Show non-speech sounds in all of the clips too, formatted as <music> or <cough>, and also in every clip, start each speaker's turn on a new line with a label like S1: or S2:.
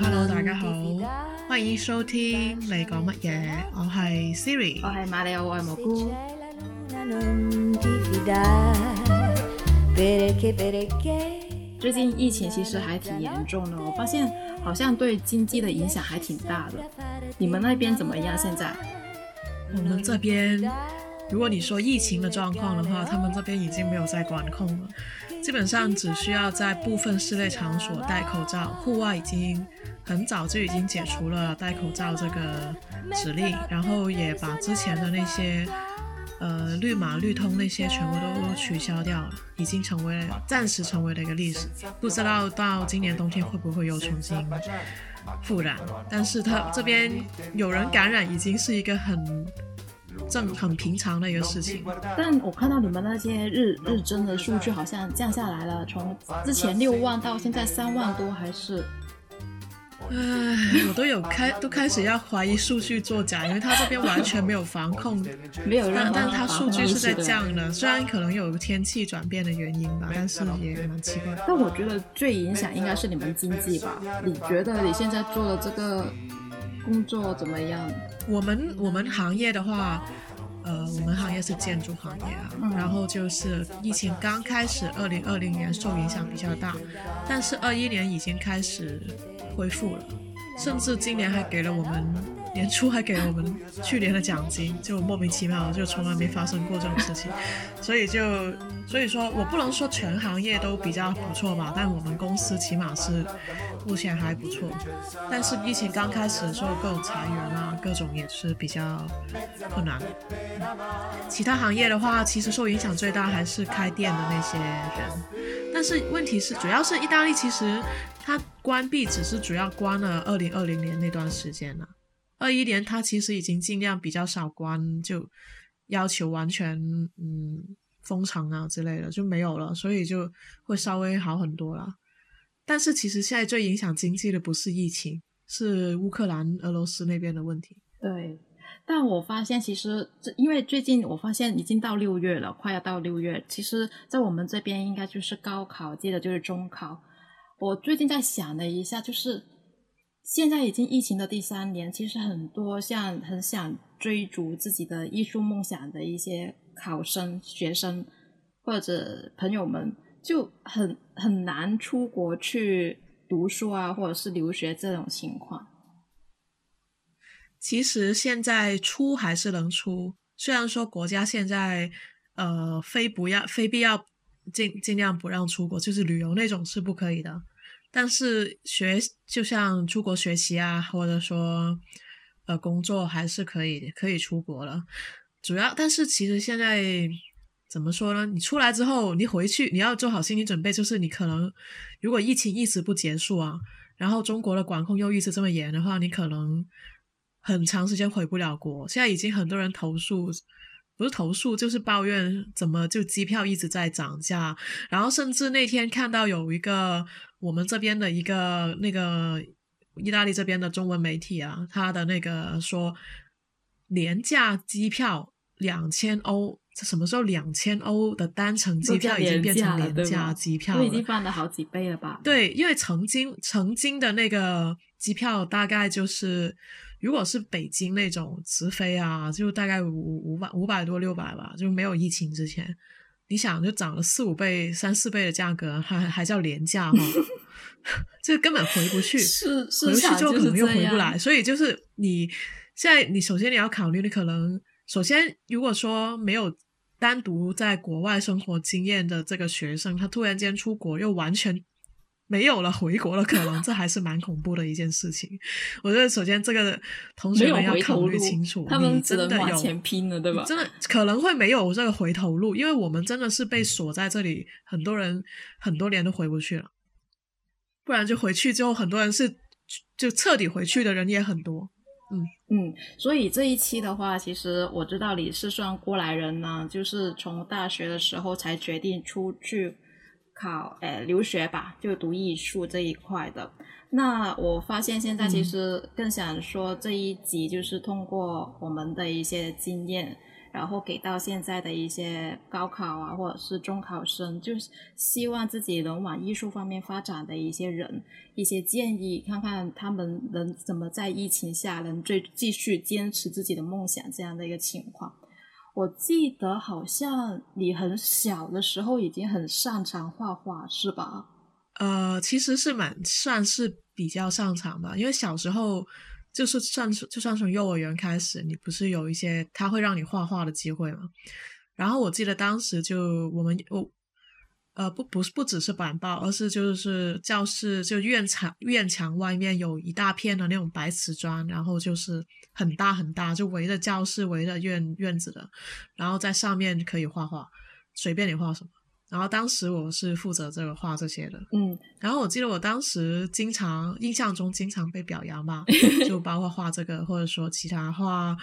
S1: Hello，大家好，歡迎收聽你講乜嘢？我係 Siri，
S2: 我係馬里奧，我係蘑菇。最近疫情其實還挺嚴重的，我發現好像對經濟的影響還挺大的。你們那邊怎麼樣？現在？
S1: 我们这边，如果你说疫情的状况的话，他们这边已经没有在管控了，基本上只需要在部分室内场所戴口罩，户外已经很早就已经解除了戴口罩这个指令，然后也把之前的那些。呃，绿码绿通那些全部都取消掉了，已经成为了暫時成为了一个历史。不知道到今年冬天会不会又重新复燃？但是他这边有人感染，已经是一个很正很平常的一个事情。
S2: 但我看到你们那些日日增的数据好像降下来了，从之前六万到现在三万多，还是。
S1: 唉，我都有开都开始要怀疑数据作假，因为他这边完全没有防控，<laughs>
S2: 没有任何
S1: 但但他数据是在降的，虽然可能有天气转变的原因吧，但是也蛮奇怪。
S2: 但我觉得最影响应该是你们经济吧？你觉得你现在做的这个工作怎么样？
S1: 我们我们行业的話，呃，我们行业是建筑行业啊，嗯、然后就是疫情刚开始，二零二零年受影响比较大，但是二一年已经开始。恢复了，甚至今年还给了我們年初还给了我们去年的奖金，就莫名其妙，就从来没发生过这种事情，所以就所以说我不能说全行业都比较不错吧，但我们公司起码是目前还不错。但是疫情刚开始的时候，各种裁员啊，各种也是比较困难。其他行业的话，其实受影响最大还是开店的那些人，但是问题是，主要是意大利其实。它关闭只是主要关了二零二零年那段时间了，二一年它其实已经尽量比较少关，就要求完全嗯封城啊之类的就没有了，所以就会稍微好很多了。但是其实现在最影响经济的不是疫情，是乌克兰、俄罗斯那边的问题。
S2: 对，但我发现其实因为最近我发现已经到六月了，快要到六月，其实在我们这边应该就是高考，接着就是中考。我最近在想了一下，就是现在已经疫情的第三年，其实很多像很想追逐自己的艺术梦想的一些考生、学生或者朋友们，就很很难出国去读书啊，或者是留学这种情况。
S1: 其实现在出还是能出，虽然说国家现在呃非不要非必要尽尽量不让出国，就是旅游那种是不可以的。但是学就像出国学习啊，或者说，呃，工作还是可以可以出国了。主要，但是其实现在怎么说呢？你出来之后，你回去你要做好心理准备，就是你可能如果疫情一直不结束啊，然后中国的管控又一直这么严的话，你可能很长时间回不了国。现在已经很多人投诉，不是投诉就是抱怨，怎么就机票一直在涨价，然后甚至那天看到有一个。我们这边的一个那个意大利这边的中文媒体啊，他的那个说廉价机票两千欧。这什么时候两千欧的单程机票已经变成廉价机票了？
S2: 都已经翻了好几倍了吧？
S1: 对，因为曾经曾经的那个机票大概就是，如果是北京那种直飞啊，就大概五五百五百多六百吧，就没有疫情之前。你想就涨了四五倍、三四倍的价格，还还叫廉價嗎？<laughs> 這根本回不去，
S2: 是
S1: 回去之後可能又回不来。所以就是你现在，你首先你要考虑，你可能首先如果说没有单独在国外生活经验的这个学生，他突然间出国又完全。沒有了回国的可能，这还是蛮恐怖的一件事情。我觉得首先这个同学们要考虑清楚，
S2: 他们真的有前拼了，对吧？
S1: 真的可能会没有这个回头路，因为我们真的是被锁在这里，很多人很多年都回不去了。不然就回去之后，很多人是就彻底回去的人也很多。嗯
S2: 嗯，所以这一期的话，其实我知道你是算过来人呢，就是从大学的时候才决定出去。考誒、呃、留学吧，就读艺术这一块的。那我发现现在其实更想说这一集，就是通过我们的一些经验，然后给到现在的一些高考啊，或者是中考生，就是希望自己能往艺术方面发展的一些人，一些建议，看看他们能怎么在疫情下能最继续坚持自己的梦想这样的一个情况。我记得好像你很小的时候已经很擅长画画，是吧？
S1: 呃，其实是蛮算是比较擅长吧，因为小时候。就是算就算从幼儿园开始，你不是有一些他会让你画画的机会吗？然后我记得当时就我们我呃不不是不只是板报，而是就是教室就院墙院墙外面有一大片的那种白瓷砖，然后就是很大很大，就围着教室围着院院子的，然后在上面可以画画，随便你画什么。然后当时我是负责这个画这些的，
S2: 嗯，
S1: 然后我记得我当时经常印象中经常被表扬吧，<laughs> 就包括画这个或者说其他画，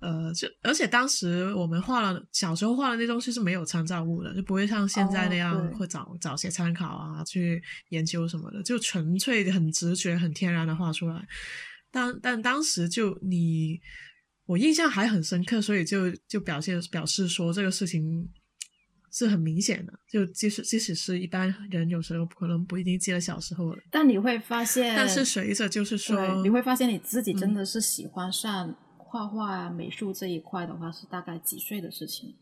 S1: 呃，就而且当时我们画了小时候画的那东西是没有参照物的，就不会像现在那样会找找些参考啊去研究什么的，就纯粹很直觉很天然的画出来。但但当时就你我印象还很深刻，所以就就表现表示说这个事情。是很明显的，就即使即使是一般人，有时候可能不一定记得小时候了。
S2: 但你会发现，
S1: 但是随着就是说，
S2: 你会发现你自己真的是喜欢上画画啊、美术这一块的话，是大概几岁的事情？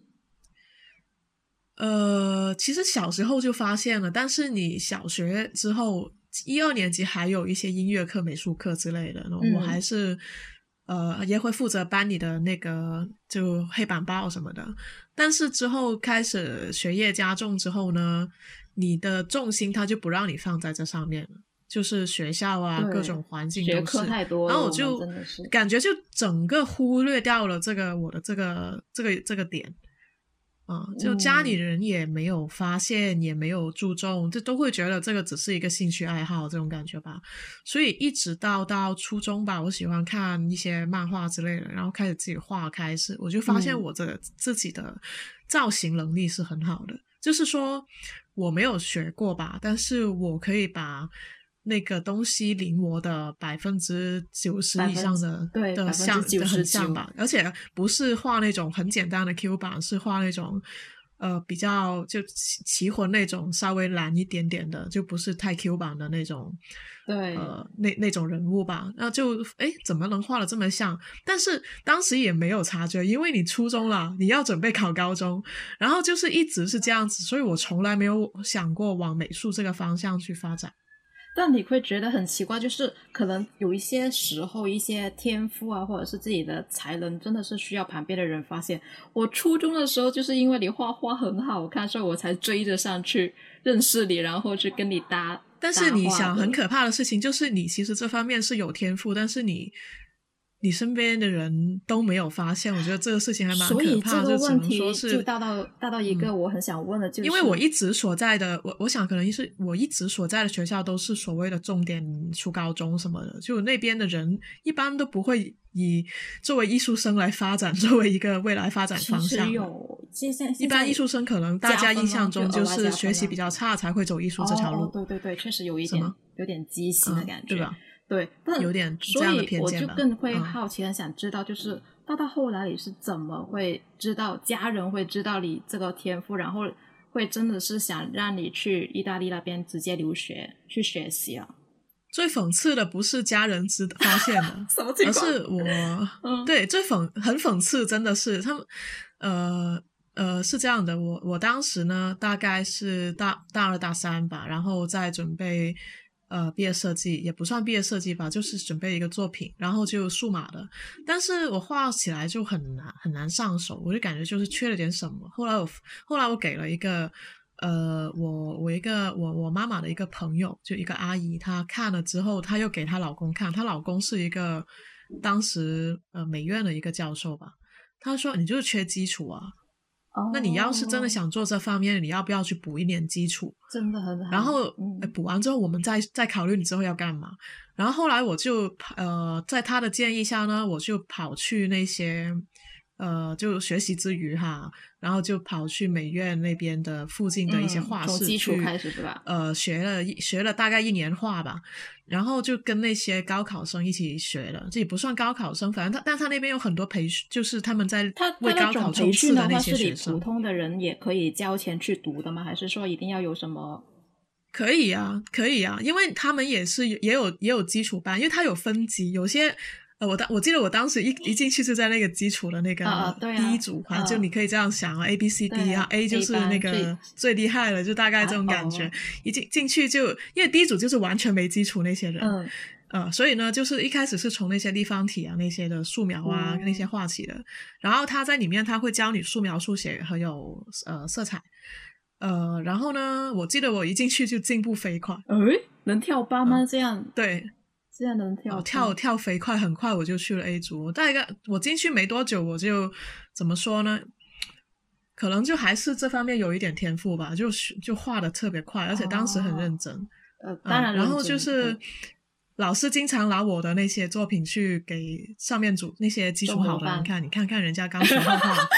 S1: 呃，其实小时候就发现了，但是你小学之后一二年级还有一些音乐课、美术课之类的，我还是。呃，也会负责班里的那个就黑板报什么的，但是之后开始学业加重之后呢，你的重心他就不让你放在这上面了，就是学校啊各种环境都是，然后我就感觉就整个忽略掉了这个我的这个这个这个点。啊，就家里人也没有发现，也没有注重，这都会觉得这个只是一个兴趣爱好这种感觉吧。所以一直到到初中吧，我喜欢看一些漫画之类的，然后开始自己画，开始我就发现我这自己的造型能力是很好的，就是说我没有学过吧，但是我可以把。那个东西临摹的百分之九十以上的对的像很像吧，而且不是画那种很简单的 Q 版，是画那种呃比较就奇奇魂那种稍微蓝一点点的，就不是太 Q 版的那种，
S2: 对，
S1: 呃那那种人物吧，那就哎怎么能画的这么像？但是当时也没有察觉，因为你初中了，你要准备考高中，然后就是一直是这样子，所以我从来没有想过往美术这个方向去发展。
S2: 但你会觉得很奇怪，就是可能有一些时候，一些天赋啊，或者是自己的才能，真的是需要旁边的人发现。我初中的时候，就是因为你画画很好看，所以我才追着上去认识你，然后去跟你搭。
S1: 但是你想，很可怕的事情就是，你其实这方面是有天赋，但是你。你身边的人都没有发现，我觉得这个事情还蛮可怕。就只能说是，
S2: 就大到大到一个我很想问的，就是
S1: 因为我一直所在的，我我想可能是我一直所在的学校都是所谓的重点初高中什么的，就那边的人一般都不会以作为艺术生来发展，<laughs> 作为一个未来发展方向。
S2: 有，现在
S1: 一般艺术生可能大家印象中就是学习比较差才会走艺术这条路。
S2: 对对对，确实有一点有点畸形的感觉，
S1: 对吧？
S2: 对，
S1: 有点
S2: 所以我就更会好奇，很想知道，就是到到后来你是怎么会知道家人会知道你这个天赋，然后会真的是想让你去意大利那边直接留学去学习啊？
S1: 最讽刺的不是家人知发现的，<laughs> 而是我，对，最讽很讽刺，真的是他们，呃呃，是这样的，我我当时呢，大概是大大二大三吧，然后在准备。呃，毕业设计也不算毕业设计吧，就是准备一个作品，然后就数码的，但是我画起来就很难很难上手，我就感觉就是缺了点什么。后来我后来我给了一个呃，我我一个我我妈妈的一个朋友，就一个阿姨，她看了之后，她又给她老公看，她老公是一个当时呃美院的一个教授吧，他说你就是缺基础啊。那你要是真的想做这方面，你要不要去补一点基础？
S2: 真的很好。
S1: 然后补完之后，我们再再考虑你之后要干嘛。然后后来我就呃，在他的建议下呢，我就跑去那些呃，就学习之余哈，然后就跑去美院那边的附近的一些画室
S2: 基础，开始是吧？
S1: 呃，学了一学了大概一年画吧，然后就跟那些高考生一起学了，这也不算高考生，反正他，但他那边有很多培训，就是他们在
S2: 他
S1: 为高考冲刺
S2: 的
S1: 那些学
S2: 生。普通的人也可以交钱去读的吗？还是说一定要有什么？
S1: 可以啊，可以啊，因为他们也是也有也有基础班，因为他有分级，有些。呃，我当我记得我当时一一进去就在那个基础的那个第一组，反正就你可以这样想啊，A B C D 啊，A 就是那个最厉害了，就大概这种感觉。一进进去就因为第一组就是完全没基础那些人，嗯，呃，所以呢，就是一开始是从那些立方体啊、那些的素描啊那些画起的，然后他在里面他会教你素描、速写还有呃色彩，呃，然后呢，我记得我一进去就进步飞快，
S2: 哎，能跳八吗？这样
S1: 对。
S2: 这样能跳
S1: 跳跳飞快，很快我就去了 A 组。我大概我进去没多久，我就怎么说呢？可能就还是这方面有一点天赋吧，就就画的特别快，而且当时很认真。
S2: 呃，当然，
S1: 然后就是老师经常拿我的那些作品去给上面组那些基础好的人看，你看看人家刚 <laughs> 学画画，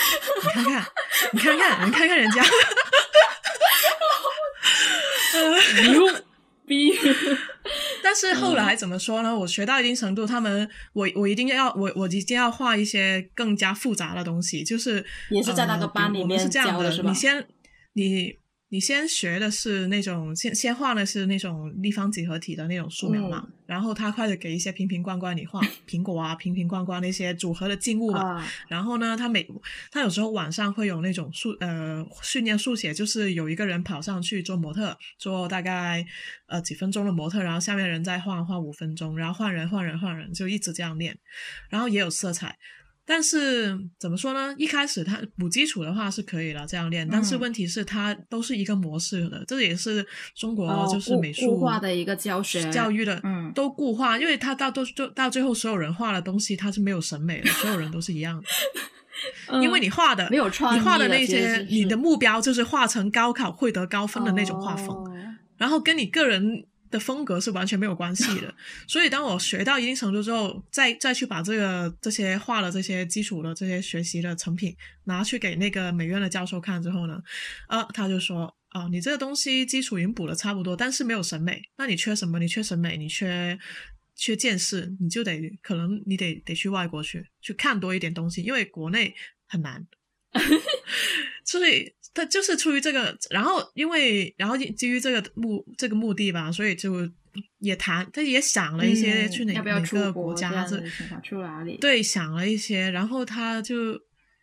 S1: 你看看，你看看，你看看人家，<laughs> <laughs>
S2: 牛逼。
S1: 但是后来怎么说呢？我学到一定程度，他们我我一定要我我一定要画一些更加复杂的东西，就是
S2: 也是在那个班里面
S1: 教
S2: 的，
S1: 你先你。你先学的是那种先先画的是那种立方几何体的那种素描嘛，然后他开始给一些瓶瓶罐罐你画苹果啊瓶瓶罐罐那些组合的静物嘛，然后呢，他每他有时候晚上会有那种速呃训练速写，就是有一个人跑上去做模特，做大概呃几分钟的模特，然后下面人再画画五分钟，然后换人换人换人，就一直这样练，然后也有色彩。但是怎么说呢？一开始他补基础的话是可以了，这样练。但是问题是，它都是一个模式的，这也是中国就是美术
S2: 固化的一个教学
S1: 教育的，嗯，都固化，因为他到都就到最后，所有人画的东西他是没有审美的，<laughs> 所有人都是一样的。因为你画的
S2: 没有创
S1: 意，你画的那
S2: 些，
S1: 你的目标就是画成高考会得高分的那种画风，然后跟你个人。的风格是完全没有关系的，所以当我学到一定程度之后，再再去把这个这些画的这些基础的这些学习的成品拿去给那个美院的教授看之后呢，啊，他就说啊，你这个东西基础已经补的差不多，但是没有审美，那你缺什么？你缺审美，你缺缺见识，你就得可能你得得去外国去去看多一点东西，因为国内很难。<laughs> 所以他就是出于这个，然后因为然后基于这个目这个目的吧，所以就也谈，他也想了一些去哪哪个国家，这
S2: 去哪里？
S1: 对，想了一些，然后他就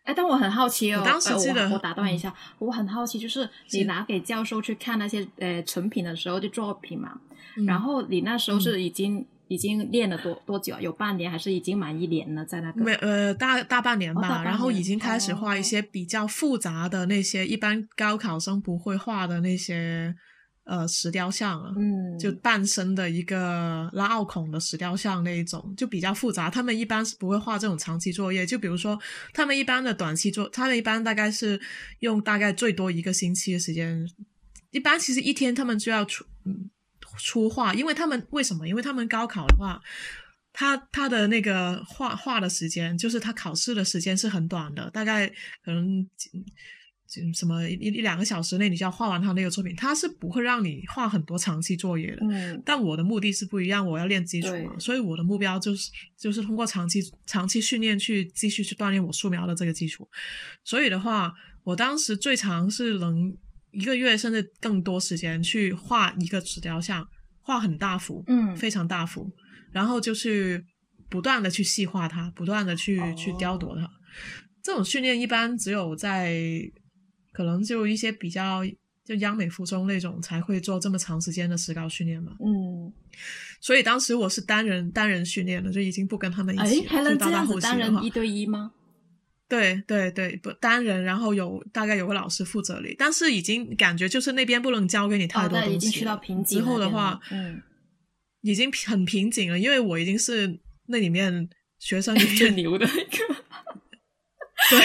S2: 哎，但我很好奇哦，
S1: 我当时记得
S2: 我打断一下，我很好奇，就是你拿给教授去看那些呃成品的时候，就作品嘛，然后你那时候是已经。已经练了多多久？有半年还是已经满一年了？在那个
S1: 没呃大大半年吧，然后已经开始画一些比较复杂的那些一般高考生不会画的那些呃石雕像了。嗯，就半身的一个拉奥孔的石雕像那一种，就比较复杂。他们一般是不会画这种长期作业，就比如说他们一般的短期作，他们一般大概是用大概最多一个星期的时间，一般其实一天他们就要出嗯。出画，因为他们为什么？因为他们高考的话，他他的那个画画的时间，就是他考试的时间是很短的，大概可能什么一一两个小时内你就要画完他那个作品，他是不会让你画很多长期作业的。嗯。但我的目的是不一样，我要练基础嘛，所以我的目标就是就是通过长期长期训练去继续去锻炼我素描的这个基础。所以的话，我当时最长是能。一个月甚至更多时间去画一个纸雕像，画很大幅，嗯，非常大幅，然后就是不断的去细化它，不断的去去雕琢它。这种训练一般只有在可能就一些比较就央美附中那种才会做这么长时间的石膏训练嘛。嗯，所以当时我是单人单人训练的，就已经不跟他们一起，
S2: 还能这样
S1: 子
S2: 单人一对一吗？
S1: 对对对，不单人，然后有大概有个老师负责你，但是已经感觉就是那边不能教给你太多东西。
S2: 已经去到瓶颈
S1: 之后的话，嗯，已经很瓶颈了，因为我已经是那里面学生里 <laughs>
S2: 最牛的一个。<laughs>
S1: 对，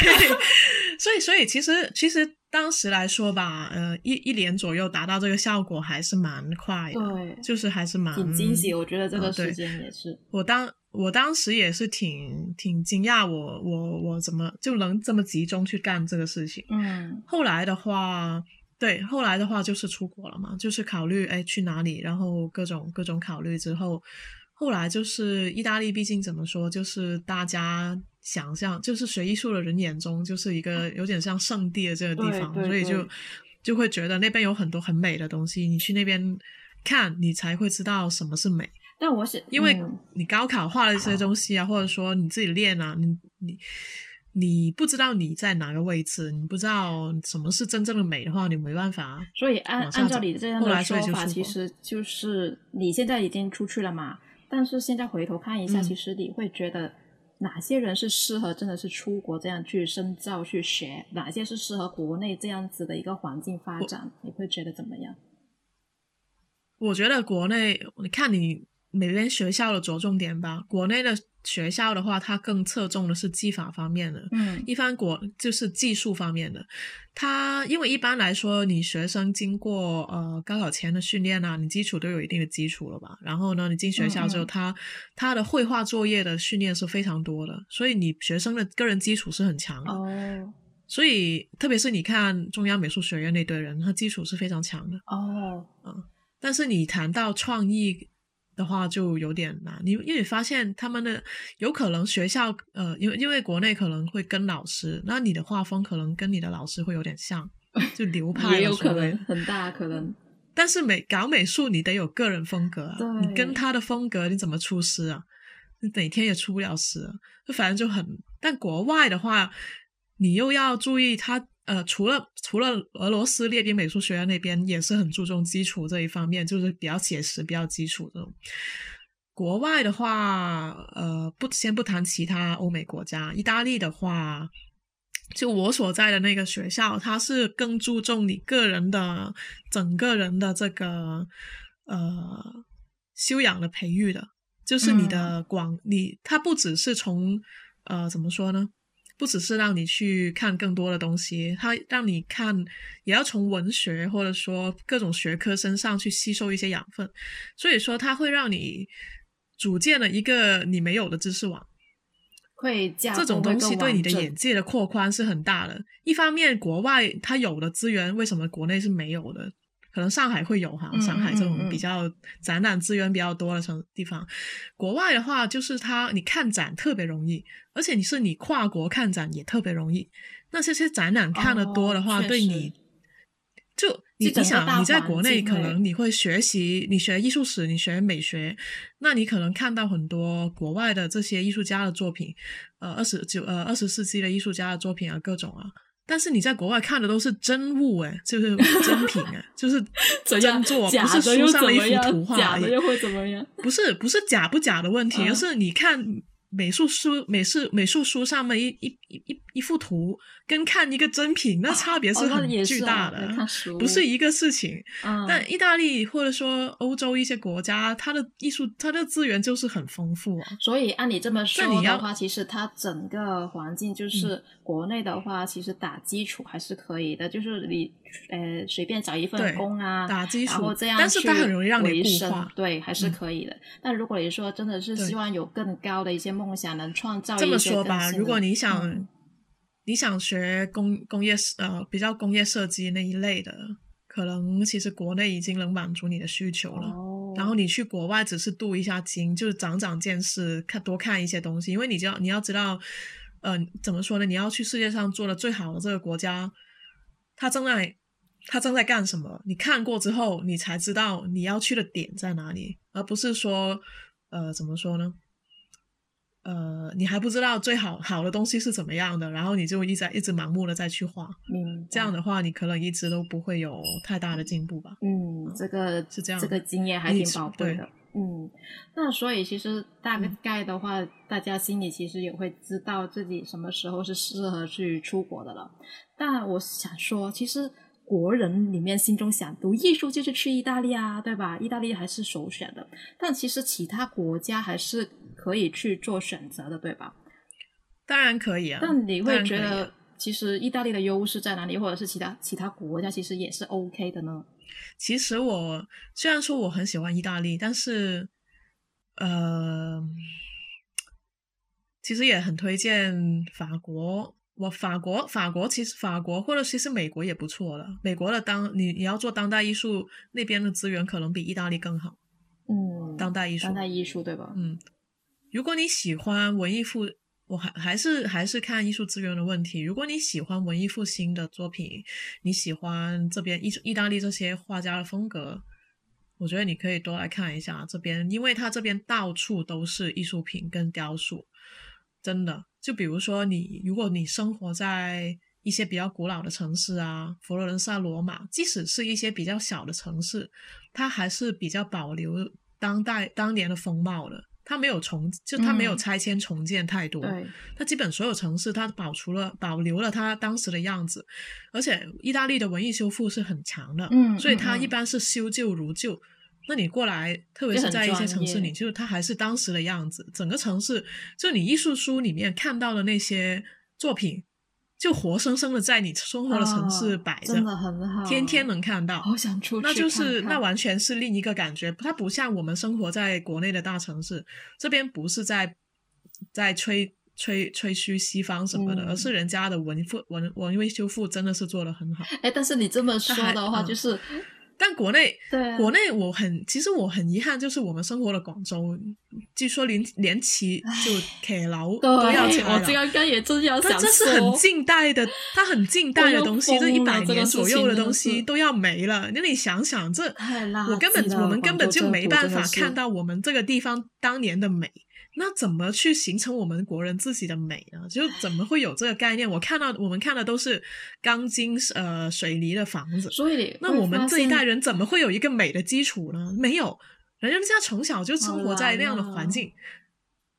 S1: 所以，所以其实其实当时来说吧，呃，一一年左右达到这个效果还是蛮快的，
S2: 对，
S1: 就是还是蛮
S2: 挺惊喜。我觉得这个时间也是，
S1: 我当我当时也是挺挺惊讶，我我我怎么就能这么集中去干这个事情？
S2: 嗯
S1: 后来的话，对，后来的话就是出国了嘛，就是考虑哎去哪里，然后各种各种考虑之后，后来就是意大利，毕竟怎么说，就是大家想象，就是学艺术的人眼中就是一个有点像圣地的这个地方，所以就就会觉得那边有很多很美的东西，你去那边看，你才会知道什么是美。
S2: 但我想，
S1: 因为
S2: 嗯
S1: 你高考画了一些东西啊，或者说你自己练啊，你你你不知道你在哪个位置，你不知道什么是真正的美的话，你没办法。
S2: 所以按按照你这样
S1: 来
S2: 说法，其实就是你现在已经出去了嘛，但是现在回头看一下，
S1: 嗯
S2: 其实你会觉得哪些人是适合真的是出国这样去深造去学，哪些是适合国内这样子的一个环境发展，你会觉得怎么样？
S1: 我觉得国内，你看你每边学校的着重点吧，国内的学校的话，它更侧重的是技法方面的，
S2: 嗯
S1: 一般国就是技术方面的，它因为一般来说，你学生经过呃高考前的训练啊，你基础都有一定的基础了吧？然后呢，你进学校之后，
S2: 嗯嗯
S1: 他他的绘画作业的训练是非常多的，所以你学生的个人基础是很强的。
S2: 哦
S1: 所以特别是你看中央美术学院那堆人，他基础是非常强的。
S2: 哦，嗯
S1: 但是你谈到创意的话，就有点难。你因为发现他们的有可能学校呃，因为因为国内可能会跟老师，那你的画风可能跟你的老师会有点像，就流派
S2: 也有可能很大可能，
S1: 但是美搞美术，你得有个人风格啊，你跟他的风格，你怎么出师啊？你哪天也出不了师啊，就反正就很。但国外的话，你又要注意他呃，除了除了俄罗斯列宾美术学院那边也是很注重基础这一方面，就是比较写实、比较基础这种。国外的话，呃，不先不谈其他欧美国家，意大利的话，就我所在的那个学校，它是更注重你个人的整个人的这个呃修养的培育的，就是你的广，你它不只是从呃怎么说呢？不只是让你去看更多的东西，它让你看，也要从文学或者说各种学科身上去吸收一些养分，所以说它会让你组建了一个你没有的知识网。
S2: 会架
S1: 这种东西对你的眼界的扩宽是很大的。一方面，国外它有的资源，为什么国内是没有的？可能上海会有哈，
S2: 嗯
S1: 上海这种比较展览资源比较多的城地方。国外的话，就是它你看展特别容易，而且你是你跨国看展也特别容易。那这些展览看的多的话，
S2: 哦
S1: 对你就你你想你在国内可能你会学习，你学艺术史，你学美学，那你可能看到很多国外的这些艺术家的作品，呃，二十九呃二十世纪的艺术家的作品啊，各种啊。但是你在国外看的都是真物，哎，就是真品，哎，<laughs> 就是真作，
S2: 假
S1: 不是书上的一幅图画而已。
S2: 假的又会怎么样？
S1: 不是不是假不假的问题，
S2: 嗯
S1: 而是你看美术书、美术美术书上面一一一一一幅图，跟看一个真品，那差别
S2: 是很
S1: 巨大的，不是一个事情。
S2: 嗯，
S1: 但意大利或者说欧洲一些国家，它的艺术、它的资源就是很丰富啊。
S2: 所以按你这么说的话，其实它整个环境就是国内的话，其实打基础还是可以的，就是你呃随便找一份工啊，
S1: 打基础
S2: 然后这样
S1: 但是它很容易让你固化
S2: 对，还是
S1: 嗯
S2: 可以的。但如果你说真的是希望有更高的一些梦想，能创造
S1: 这么说吧，如果你想、
S2: 嗯
S1: 你想学工工业呃比较工业设计那一类的，可能其实国内已经能满足你的需求了。
S2: 哦，
S1: 然后你去国外只是镀一下金，就是长长见识，看多看一些东西，因为你知道你要知道，呃，怎么说呢？你要去世界上做的最好的这个国家，他正在他正在干什么？你看过之后，你才知道你要去的点在哪里，而不是说，呃，怎么说呢？呃，你还不知道最好好的东西是怎么样的，然后你就一直一直盲目的再去画，
S2: 嗯
S1: 这样的话，你可能一直都不会有太大的进步吧。
S2: 嗯，这个
S1: 是这样
S2: 这个经验还挺宝贵的。嗯，那所以其实大
S1: 嗯
S2: 概的话，大家心里其实也会知道自己什么时候是适合去出国的了。但我想说，其实国人里面心中想读艺术就是去意大利啊，对吧？意大利还是首选的。但其实其他国家还是可以去做选择的，对吧？
S1: 当然可以啊，
S2: 但你会觉得其实意大利的优势在哪里，或者是其他其他国家其实也是 OK 的呢？
S1: 其实我虽然说我很喜欢意大利，但是呃，其实也很推荐法国。我法国法国其实法国或者其实美国也不错了。美国的当你你要做当代艺术那边的资源可能比意大利更好。
S2: 嗯，
S1: 当代艺术，
S2: 当代艺术对吧？
S1: 嗯，如果你喜欢文艺复。我还还是还是看艺术资源的问题。如果你喜欢文艺复兴的作品，你喜欢这边意意大利这些画家的风格，我觉得你可以多来看一下这边，因为它这边到处都是艺术品跟雕塑，真的。就比如说你，如果你生活在一些比较古老的城市啊，佛罗伦萨、罗马，即使是一些比较小的城市，它还是比较保留当代当年的风貌的。它没有重，就它没有拆迁重建太多，它基本所有城市它保除了保留了它当时的样子，而且意大利的文艺修复是很强的，
S2: 嗯，
S1: 所以它一般是修旧如旧。那你过来，特别是在一些城市里，就是它还是当时的样子，整个城市就你艺术书里面看到的那些作品。就活生生的在你生活的城市摆着，
S2: 真的很好，
S1: 天天能看到。
S2: 好想出去
S1: 那就是那完全是另一个感觉。它不像我们生活在国内的大城市，这边不是在在吹吹吹嘘西方什么的，而是人家的文复文文艺修复真的是做的很好。
S2: 哎，但是你这么说的话，就是。
S1: 但国内，
S2: 对
S1: 国内我很，其实我很遗憾，就是我们生活的广州，据说连连骑就铁楼都要拆了。
S2: 我刚刚也正要想
S1: 这是很近代的，它很近代的东西，这一百年左右的东西都要没了。那你想想，这我根本我们根本就没办法看到我们这个地方当年的美。那怎么去形成我们国人自己的美呢？就怎么会有这个概念？我看到我们看的都是钢筋呃水泥的房子，
S2: 所以
S1: 那我们这一代人怎么会有一个美的基础呢？没有，人家从小就生活在那样的环境，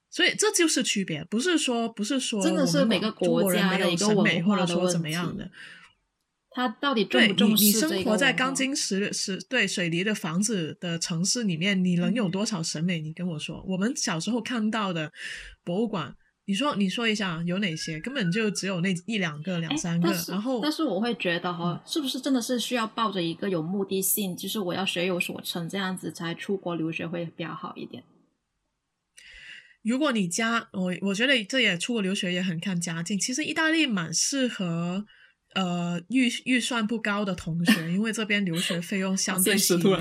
S1: 所以这就是区别，不是说不是说
S2: 真的是每个国家
S1: 的
S2: 一个文
S1: 化的问题。
S2: 他到底重不重视
S1: 你生活在钢筋石石对水泥的房子的城市里面，你能有多少审美？你跟我说，我们小时候看到的博物馆，你说你说一下有哪些？根本就只有那一两个、两三个。然后，
S2: 但是我会觉得哈，是不是真的是需要抱着一个有目的性，就是我要学有所成这样子才出国留学会比较好一点？
S1: 如果你家我我觉得这也出国留学也很看家境。其实意大利蛮适合。呃，预预算不高的同学，因为这边留学费用相对比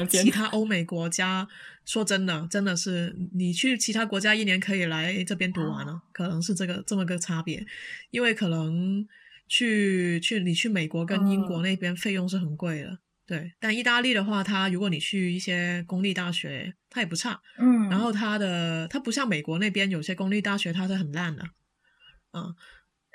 S1: 其他欧美国家，说真的，真的是你去其他国家一年可以来这边读完了，可能是这个这么个差别。因为可能去去你去美国跟英国那边费用是很贵的，对。但意大利的话，它如果你去一些公立大学，它也不差，
S2: 嗯。
S1: 然后它的它不像美国那边有些公立大学它是很烂的，
S2: 嗯，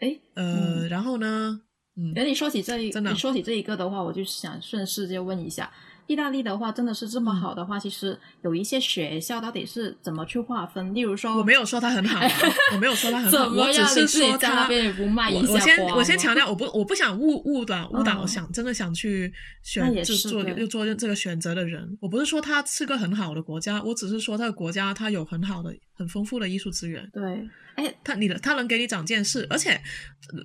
S2: 哎，
S1: 呃，然后呢？嗯，
S2: 等你说起这一，
S1: 真的，
S2: 你说起这一个的话，我就想顺势就问一下，意大利的话，真的是这么好的话，其实有一些学校到底是怎么去划分？例如说，
S1: 我没有说它很好，<laughs> 我没有说它很好，我只是说它。我先我先强调，我不我不想误误导误导想真的想去选就做又做这个选择的人，我不是说它是个很好的国家，我只是说这个国家它有很好的很丰富的艺术资源。
S2: 对。哎，
S1: 他你的他能给你长见识，而且，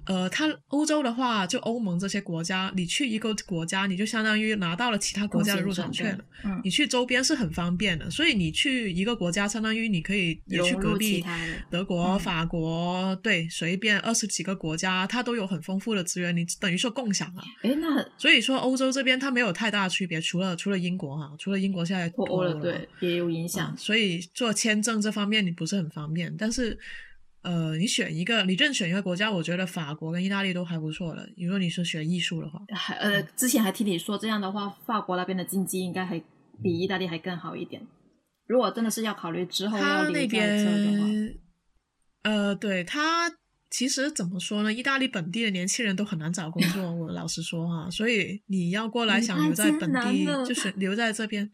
S1: 呃，他欧洲的话，就欧盟这些国家，你去一个国家，你就相当于拿到了其他国家的入场券了。
S2: 嗯，
S1: 你去周边是很方便的，所以你去一个国家，相当于你可以也去隔壁德国、法国，对，随便二十几个国家，它都有很丰富的资源，你等于说共享了。
S2: 哎，那
S1: 所以说欧洲这边它没有太大区别，除了除了英国哈，除了英国现在脱欧了，
S2: 对，也有影响。
S1: 所以做签证这方面你不是很方便，但是。呃，你选一个，你任选一个国家，我觉得法国跟意大利都还不错的。如果你是学艺术的话，
S2: 还呃，之前还听你说这样的话，法国那边的经济应该还比意大利还更好一点。如果真的是要考虑之后要留在这的话，
S1: 呃，对他其实怎么说呢？意大利本地的年轻人都很难找工作，我老实说哈。所以你要过来想留在本地，就是留在这边。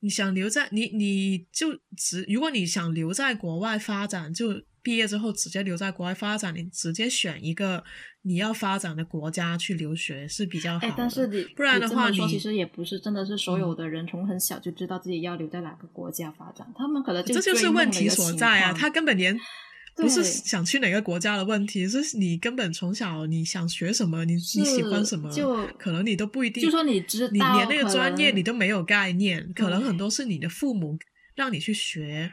S1: 你想留在你你就只如果你想留在国外发展就。毕业之后直接留在国外发展，你直接选一个你要发展的国家去留学是比较好的。
S2: 但是你
S1: 不然的话，
S2: 你其实也不是真的是所有的人从很小就知道自己要留在哪个国家发展，他们可能
S1: 这就是问题所在啊！他根本连不是想去哪个国家的问题，是你根本从小你想学什么，你你喜欢什么，
S2: 就
S1: 可能你都不一定。
S2: 就说你知道，
S1: 你连那个专业你都没有概念，可能很多是你的父母让你去学，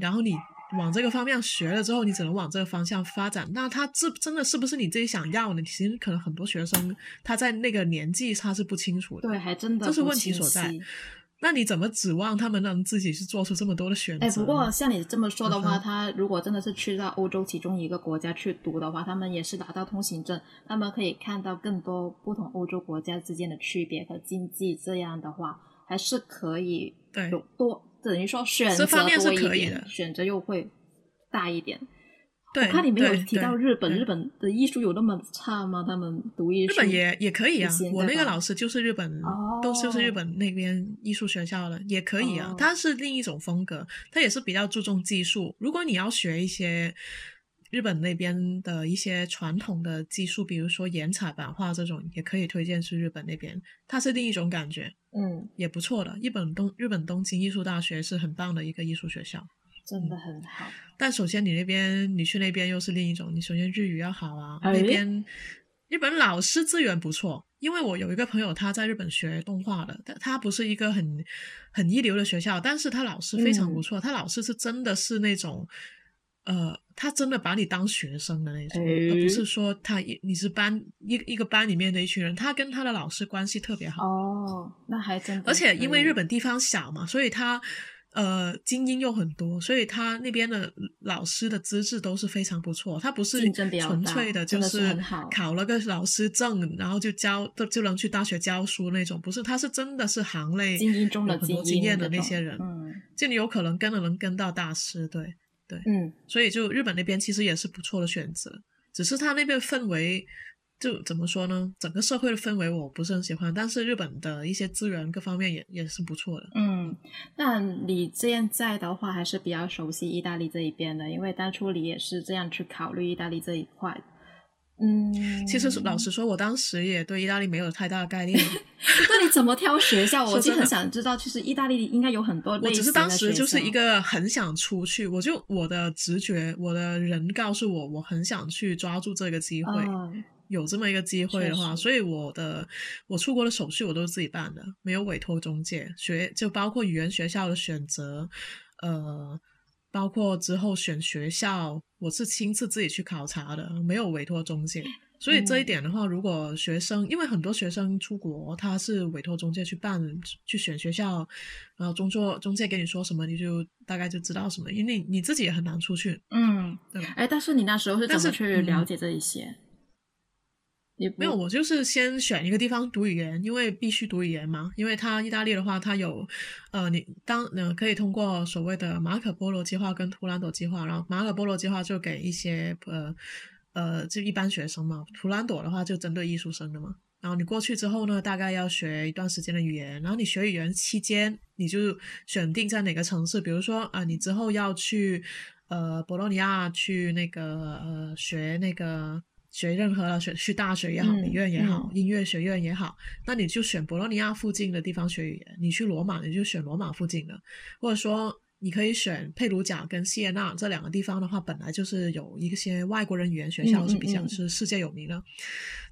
S1: 然后你。往这个方向学了之后，你只能往这个方向发展。那他这真的是不是你自己想要的？其实可能很多学生他在那个年纪他是不清楚的。
S2: 对，还真的
S1: 这是问题所在。那你怎么指望他们能自己去做出这么多的选择？
S2: 哎，不过像你这么说的话，他如果真的是去到欧洲其中一个国家去读的话，他们也是拿到通行证，他们可以看到更多不同欧洲国家之间的区别和经济。这样的话，还是可以有多。等于说选择多一点，选择又会大一点。
S1: 对，
S2: 我看你没有提到日本，日本的艺术有那么差吗？他们读艺术，
S1: 日本也也可以啊。我那个老师就是日本，都就是日本那边艺术学校的，也可以啊。他是另一种风格，他也是比较注重技术。如果你要学一些。日本那边的一些传统的技术，比如说岩彩版画这种，也可以推荐去日本那边，它是另一种感觉，
S2: 嗯，
S1: 也不错的。日本东日本东京艺术大学是很棒的一个艺术学校，
S2: 真的很好。
S1: 但首先你那边你去那边又是另一种，你首先日语要好啊，那边日本老师资源不错，因为我有一个朋友他在日本学动画的，但他不是一个很很一流的学校，但是他老师非常不错，他老师是真的是那种。呃，他真的把你当学生的那种，而不是说他一你是班一一个班里面的一群人，他跟他的老师关系特别好。
S2: 哦，那还真。
S1: 而且因为日本地方小嘛，所以他呃精英又很多，所以他那边的老师的资质都是非常不错。他不是纯粹
S2: 的，
S1: 就是考了个老师证，然后就教就就能去大学教书那种。不是，他是真的是行内
S2: 精英中的
S1: 很多经验的那些人。
S2: 嗯，
S1: 就你有可能跟了能跟到大师，对。对，
S2: 嗯，
S1: 所以就日本那边其实也是不错的选择，只是他那边氛围就怎么说呢？整个社会的氛围我不是很喜欢，但是日本的一些资源各方面也也是不错的。
S2: 嗯，那你现在的话还是比较熟悉意大利这一边的，因为当初你也是这样去考虑意大利这一块。嗯，
S1: 其实老实说，我当时也对意大利没有太大的概念。<laughs>
S2: 那你怎么挑学校？<laughs> 我就很想知道，其实意大利应该有很多。
S1: 我只是当时就是一个很想出去，我就我的直觉，我的人告诉我，我很想去抓住这个机会。有这么一个机会的话，所以我的我出国的手续我都是自己办的，没有委托中介。学就包括语言学校的选择，呃。包括之后选学校，我是亲自自己去考察的，没有委托中介。所以这一点的话，如果学生，因为很多学生出国，他是委托中介去办去选学校，然后中作中介给你说什么，你就大概就知道什么，因为你你自己也很难出去。
S2: 嗯，
S1: 对。
S2: 哎，但是你那时候是怎么去了解这一些？
S1: 没有，我就是先选一个地方读语言，因为必须读语言嘛。因为它意大利的话，它有，呃，你当呃可以通过所谓的马可波罗计划跟图兰朵计划，然后马可波罗计划就给一些呃呃就一般学生嘛，图兰朵的话就针对艺术生的嘛。然后你过去之后呢，大概要学一段时间的语言，然后你学语言期间，你就选定在哪个城市，比如说啊，你之后要去呃博洛尼亚去那个呃学那个。学任何学去大学也好，美院也好，音乐学院也好，那你就选博洛尼亚附近的地方学语言。你去罗马，你就选罗马附近的，或者说你可以选佩鲁贾跟锡耶纳这两个地方的话，本来就是有一些外国人语言学校是比较是世界有名的。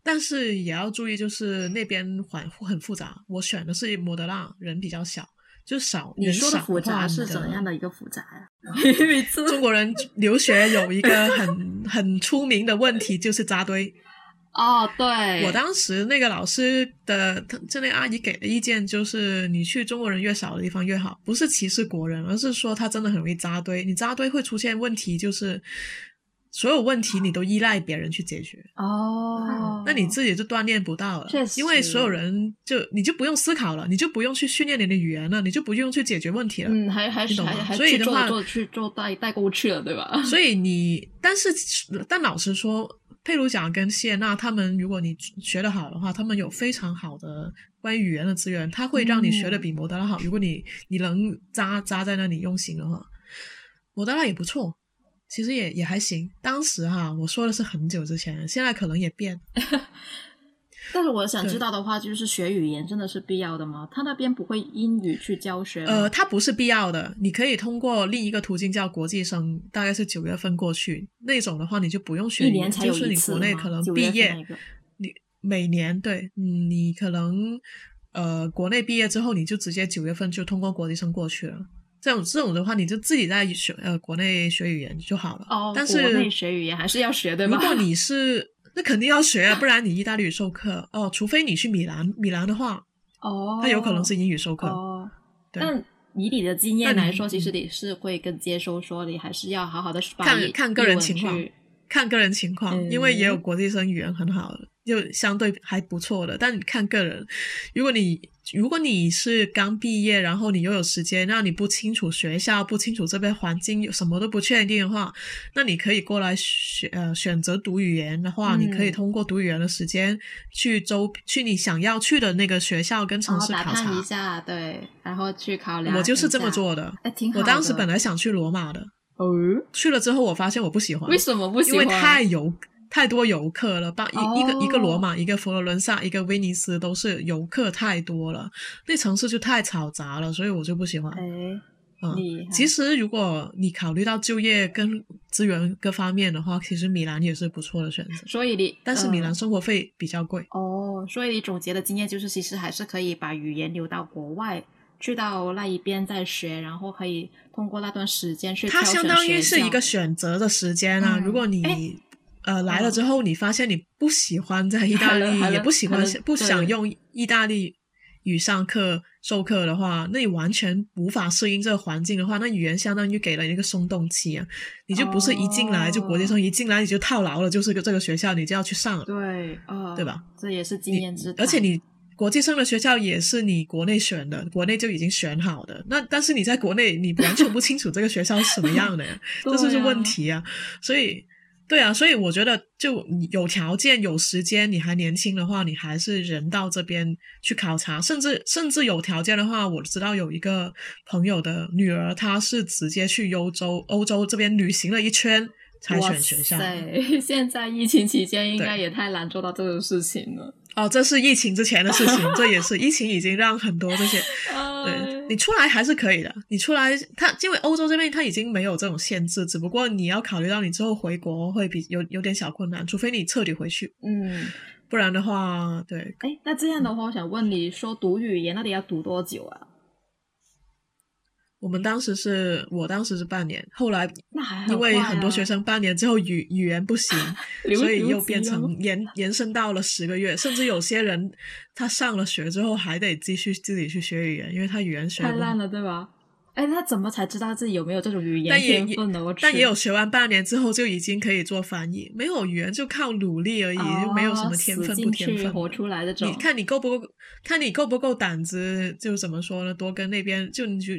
S1: 但是也要注意，就是那边环很复杂。我选的是摩德纳，人比较小。就少，
S2: 你说的复杂是怎样的一个复杂呀？<laughs>
S1: 中国人留学有一个很很出名的问题，就是扎堆。
S2: 哦，对，
S1: 我当时那个老师的，就那阿姨给的意见就是，你去中国人越少的地方越好，不是歧视国人，而是说他真的很容易扎堆。你扎堆会出现问题，就是。所有问题你都依赖别人去解决
S2: 哦，
S1: 那你自己就锻炼不到了。确实因为所有人就你就不用思考了，你就不用去训练你的语言了，你就不用去解决问题了。
S2: 嗯，还还是还
S1: 所以的话
S2: 去做代代购去了，对吧？<laughs>
S1: 所以你，但是但老实说，佩鲁贾跟谢娜他们，如果你学的好的话，他们有非常好的关于语言的资源，他会让你学的比摩德拉好。如果你你能扎扎在那里用心的话，摩德拉也不错。其实也也还行，当时哈，我说的是很久之前，现在可能也变。<laughs>
S2: 但是我想知道的话，就是学语言真的是必要的吗？他那边不会英语去教学？
S1: 呃，它不是必要的，你可以通过另一个途径叫国际生，大概是九月份过去那种的话，你就不用学
S2: 一年才有
S1: 一次。就是你国内可能毕业，你每年对，嗯，你可能呃国内毕业之后，你就直接九月份就通过国际生过去了。这种这种的话，你就自己在学呃国内学语言就好了。哦，但是
S2: 国内学语言还是要学对吧？
S1: 如果你是那肯定要学啊，不然你意大利语授课哦，除非你去米兰，米兰的话，
S2: 哦，
S1: 它有可能是英语授课。
S2: 哦，但以你的经验来说，其实你是会更接受说你还是要好好的
S1: 看看个人情况，看个人情况，因为也有国际生语言很好的。就相对还不错的，但你看个人。如果你如果你是刚毕业，然后你又有时间，让你不清楚学校，不清楚这边环境，有什么都不确定的话，那你可以过来选呃选择读语言的话，你可以通过读语言的时间去周去你想要去的那个学校跟城市考察
S2: 一下，对，然后去考量。
S1: 我就是这么做的。
S2: 哎，挺好。
S1: 我当时本来想去罗马的，
S2: 哦，
S1: 去了之后我发现我不喜欢。
S2: 为什么不喜欢？
S1: 因为太游。太多游客了，把一一个一个罗马，一个佛罗伦萨，一个威尼斯，都是游客太多了，那城市就太嘈杂了，所以我就不喜欢。
S2: 哎，
S1: 嗯，其实如果你考虑到就业跟资源各方面的话，其实米兰也是不错的选择。
S2: 所以你，
S1: 但是米兰生活费比较贵。
S2: 哦，所以你总结的经验就是，其实还是可以把语言留到国外，去到那一边再学，然后可以通过那段时间去。
S1: 它相当于是一个选择的时间啊，如果你。呃，来了之后你发现你不喜欢在意 <laughs> 大利，也不喜欢不想用意大利语上课授课的话，那你完全无法适应这个环境的话，那语言相当于给了一个松动期啊，你就不是一进来就国际生，一进来你就套牢了，就是个这个学校你就要去上了，
S2: 对，
S1: 啊，对吧？
S2: 这也是经验之
S1: 而且你国际生的学校也是你国内选的，国内就已经选好的，那但是你在国内你完全不清楚这个学校是什么样的呀，<laughs> 这就是问题啊，所以。对啊，所以我觉得就有条件、有时间，你还年轻的话，你还是人到这边去考察，甚至甚至有条件的话，我知道有一个朋友的女儿，她是直接去欧洲、欧洲这边旅行了一圈才选学校。
S2: 对，<laughs> 现在疫情期间应该也太难做到这种事情了。
S1: 哦，这是疫情之前的事情，<laughs> 这也是疫情已经让很多这些，<laughs> 对你出来还是可以的。你出来，他因为欧洲这边他已经没有这种限制，只不过你要考虑到你之后回国会比有有点小困难，除非你彻底回去，
S2: 嗯，
S1: 不然的话，对。
S2: 哎，那这样的话，我想问你说读语言到底要读多久啊？
S1: 我们当时是我当时是半年，后来因为很多学生半年之后语语言不行，<laughs> 所以又变成延延伸到了十个月，甚至有些人他上了学之后还得继续自己去学语言，因为他语言学
S2: 太烂了，对吧？哎，他怎么才知道自己有没有这种语言天分呢？
S1: 但也有学完半年之后就已经可以做翻译，没有语言就靠努力而已，就没有什么天分不天分。
S2: 活出来的种，
S1: 你看你够不够？看你够不够胆子？就怎么说呢？多跟那边就你就。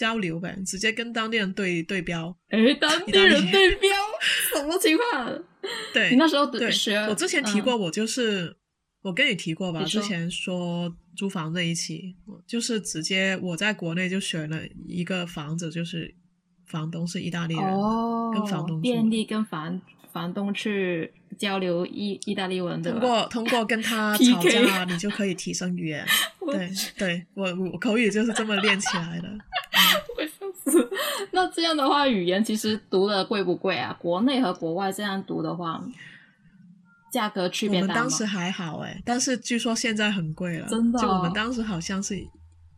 S1: 交流呗，直接跟当地人对对标。
S2: 哎，当地人对标，什么情况？
S1: 对，
S2: 你那时候
S1: 对，我之前提过，我就是我跟你提过吧？之前说租房子一起，就是直接我在国内就选了一个房子，就是房东是意大利人，跟房东
S2: 便利跟房房东去交流意意大利文的。
S1: 通过通过跟他 <laughs> 吵架，你就可以提升语言。<laughs> 对，对我我口语就是这么练起来的。<laughs>
S2: 那这样的话，语言其实读的贵不贵啊？国内和国外这样读的话，价格区别大
S1: 吗？我们当时还好哎，但是据说现在很贵了。
S2: 真的？
S1: 就我们当时好像是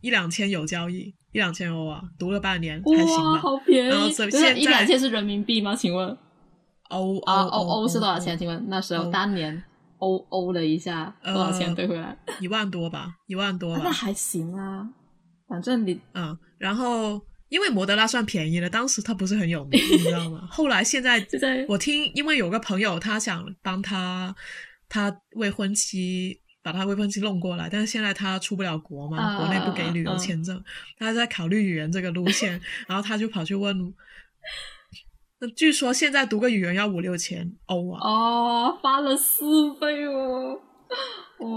S1: 一两千有交易，一两千欧啊，读了半年还行吧。
S2: 好便宜。
S1: 然后现在
S2: 一两千是人民币吗？请问？
S1: 欧
S2: 啊
S1: 欧
S2: 欧是多少钱？请问那时候当年欧欧了一下多少钱兑回来？
S1: 一万多吧，一万多吧。
S2: 那还行啊。反正你
S1: 嗯，然后因为摩德拉算便宜了，当时他不是很有名，你知道吗？<laughs> 后来现在我听，因为有个朋友他想帮他他未婚妻把他未婚妻弄过来，但是现在他出不了国嘛，国内不给旅游签证，他在考虑语言这个路线，<laughs> 然后他就跑去问，那据说现在读个语言要五六千欧啊，
S2: 哦，翻了四倍哦。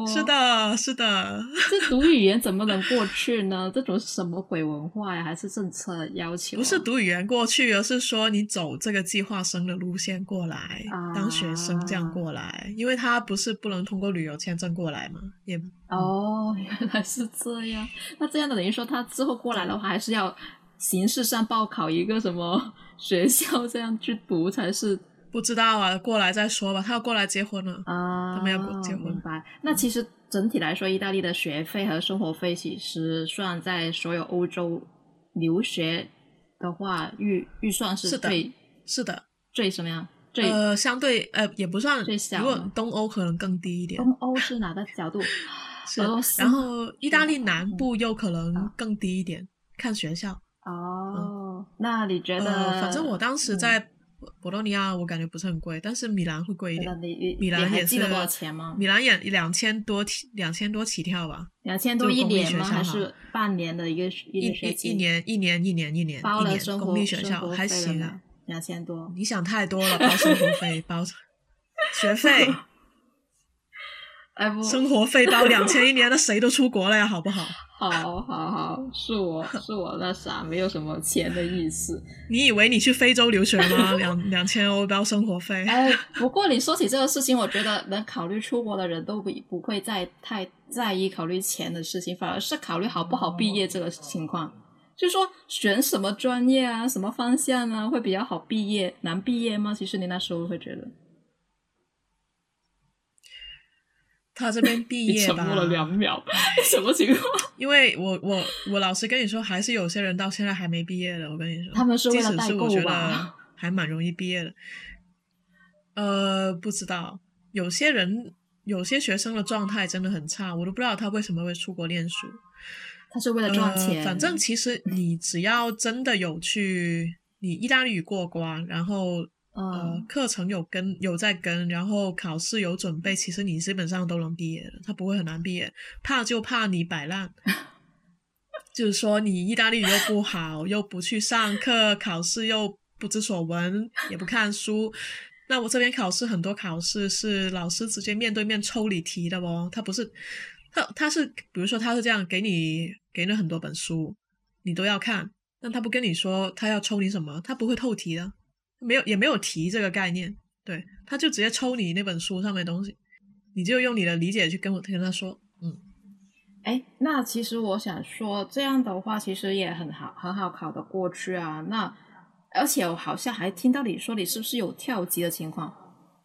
S1: 是的，是的。
S2: 这读语言怎么能过去呢？这种是什么鬼文化呀？还是政策要求？
S1: 不是读语言过去，而是说你走这个计划生的路线过来，当学生这样过来，因为他不是不能通过旅游签证过来嘛？也
S2: 哦，原来是这样。那这样的等于说，他之后过来的话，还是要形式上报考一个什么学校这样去读才是。
S1: 不知道啊，过来再说吧。他要过来结婚了啊，他们要结婚。
S2: 明白。那其实整体来说，意大利的学费和生活费其实算在所有欧洲留学的话预预算是最
S1: 是的
S2: 最什么样？
S1: 呃，相对呃也不算
S2: 最小。
S1: 如果东欧可能更低一点。
S2: 东欧是哪个角度？<laughs> 俄罗斯。
S1: 然后意大利南部又可能更低一点，看学校。
S2: 哦，那你觉得？
S1: 反正我当时在。博洛尼亚我感觉不是很贵，但是米兰会贵一点。米兰也是
S2: 多少钱吗？
S1: 米兰也两千多起，两千多起跳吧。
S2: 两千多一年吗？还是半年的一个一？
S1: 一年一年一年一年
S2: 包了生
S1: 活公立学校还行啊。
S2: 两千多，
S1: 你想太多了，包生活费包 <laughs> 学费。<laughs>
S2: 哎不，
S1: 生活费包两千一年，那谁都出国了呀，好不好？<laughs>
S2: 好，好，好，是我是我那啥，没有什么钱的意思。<laughs>
S1: 你以为你去非洲留学吗？<laughs> 两两千欧包生活费？
S2: 哎，不过你说起这个事情，我觉得能考虑出国的人都不不会再太在意考虑钱的事情，反而是考虑好不好毕业这个情况。就说选什么专业啊，什么方向啊，会比较好毕业，难毕业吗？其实你那时候会觉得。
S1: 他这边毕 <laughs> 业吧？
S2: 沉默了两秒，<laughs> 什么情况？
S1: 因为我我我老实跟你说，还是有些人到现在还没毕业的。我跟你说，
S2: 他们是
S1: 为了
S2: 代
S1: 购吧？还蛮容易毕业的。呃，不知道，有些人有些学生的状态真的很差，我都不知道他为什么会出国念书。
S2: 他是为了赚钱。
S1: 反正其实你只要真的有去，你意大利语过关，然后。呃，课程有跟有在跟，然后考试有准备，其实你基本上都能毕业的，他不会很难毕业。怕就怕你摆烂，<laughs> 就是说你意大利语又不好，又不去上课，考试又不知所闻，也不看书。那我这边考试很多考试是老师直接面对面抽你题的哦，他不是他他是比如说他是这样给你给了很多本书，你都要看，但他不跟你说他要抽你什么，他不会透题的。没有，也没有提这个概念，对，他就直接抽你那本书上面的东西，你就用你的理解去跟我跟他说，嗯，
S2: 哎，那其实我想说，这样的话其实也很好，很好考得过去啊。那而且我好像还听到你说，你是不是有跳级的情况？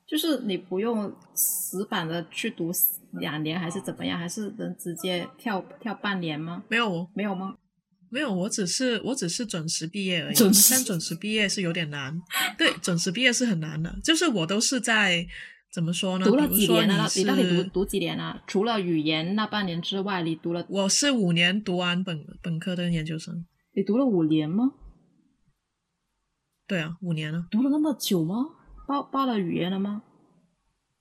S2: 就是你不用死板的去读两年，还是怎么样？还是能直接跳跳半年吗？
S1: 没有，
S2: 没有吗？
S1: 没有，我只是我只是准时毕业而已。但准时毕业是有点难。<laughs> 对，准时毕业是很难的。就是我都是在怎么说呢？
S2: 读了几年了？
S1: 你
S2: 到底读读几年了？除了语言那半年之外，你读了？
S1: 我是五年读完本本科的研究生。
S2: 你读了五年吗？
S1: 对啊，五年了。
S2: 读了那么久吗？报报了语言了吗？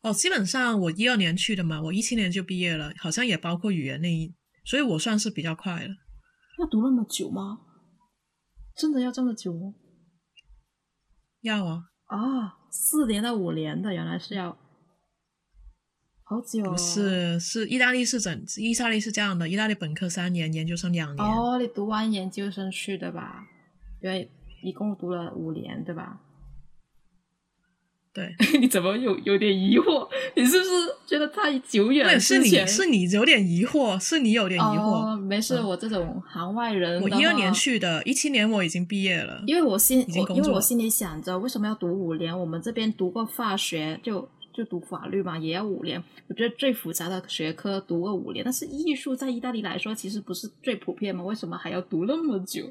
S1: 哦，基本上我一二年去的嘛，我一七年就毕业了，好像也包括语言那一，所以我算是比较快了。
S2: 要读那么久吗？真的要这么久吗？
S1: 要啊！
S2: 啊，四年到五年的，原来是要好久。
S1: 不是，是意大利是整，意大利是这样的，意大利本科三年，研究生两年。
S2: 哦，你读完研究生去的吧？对，一共读了五年，对吧？
S1: 对，<laughs>
S2: 你怎么有有点疑惑？你是不是觉得太久远？
S1: 是你是你有点疑惑，是你有点疑惑。
S2: 没事，我这种行外人。
S1: 我一二年去的，一七年我已经毕业了。
S2: 因为我心，因为我心里想着，为什么要读五年？我们这边读个法学，就就读法律嘛，也要五年。我觉得最复杂的学科读个五年，但是艺术在意大利来说，其实不是最普遍嘛？为什么还要读那么久？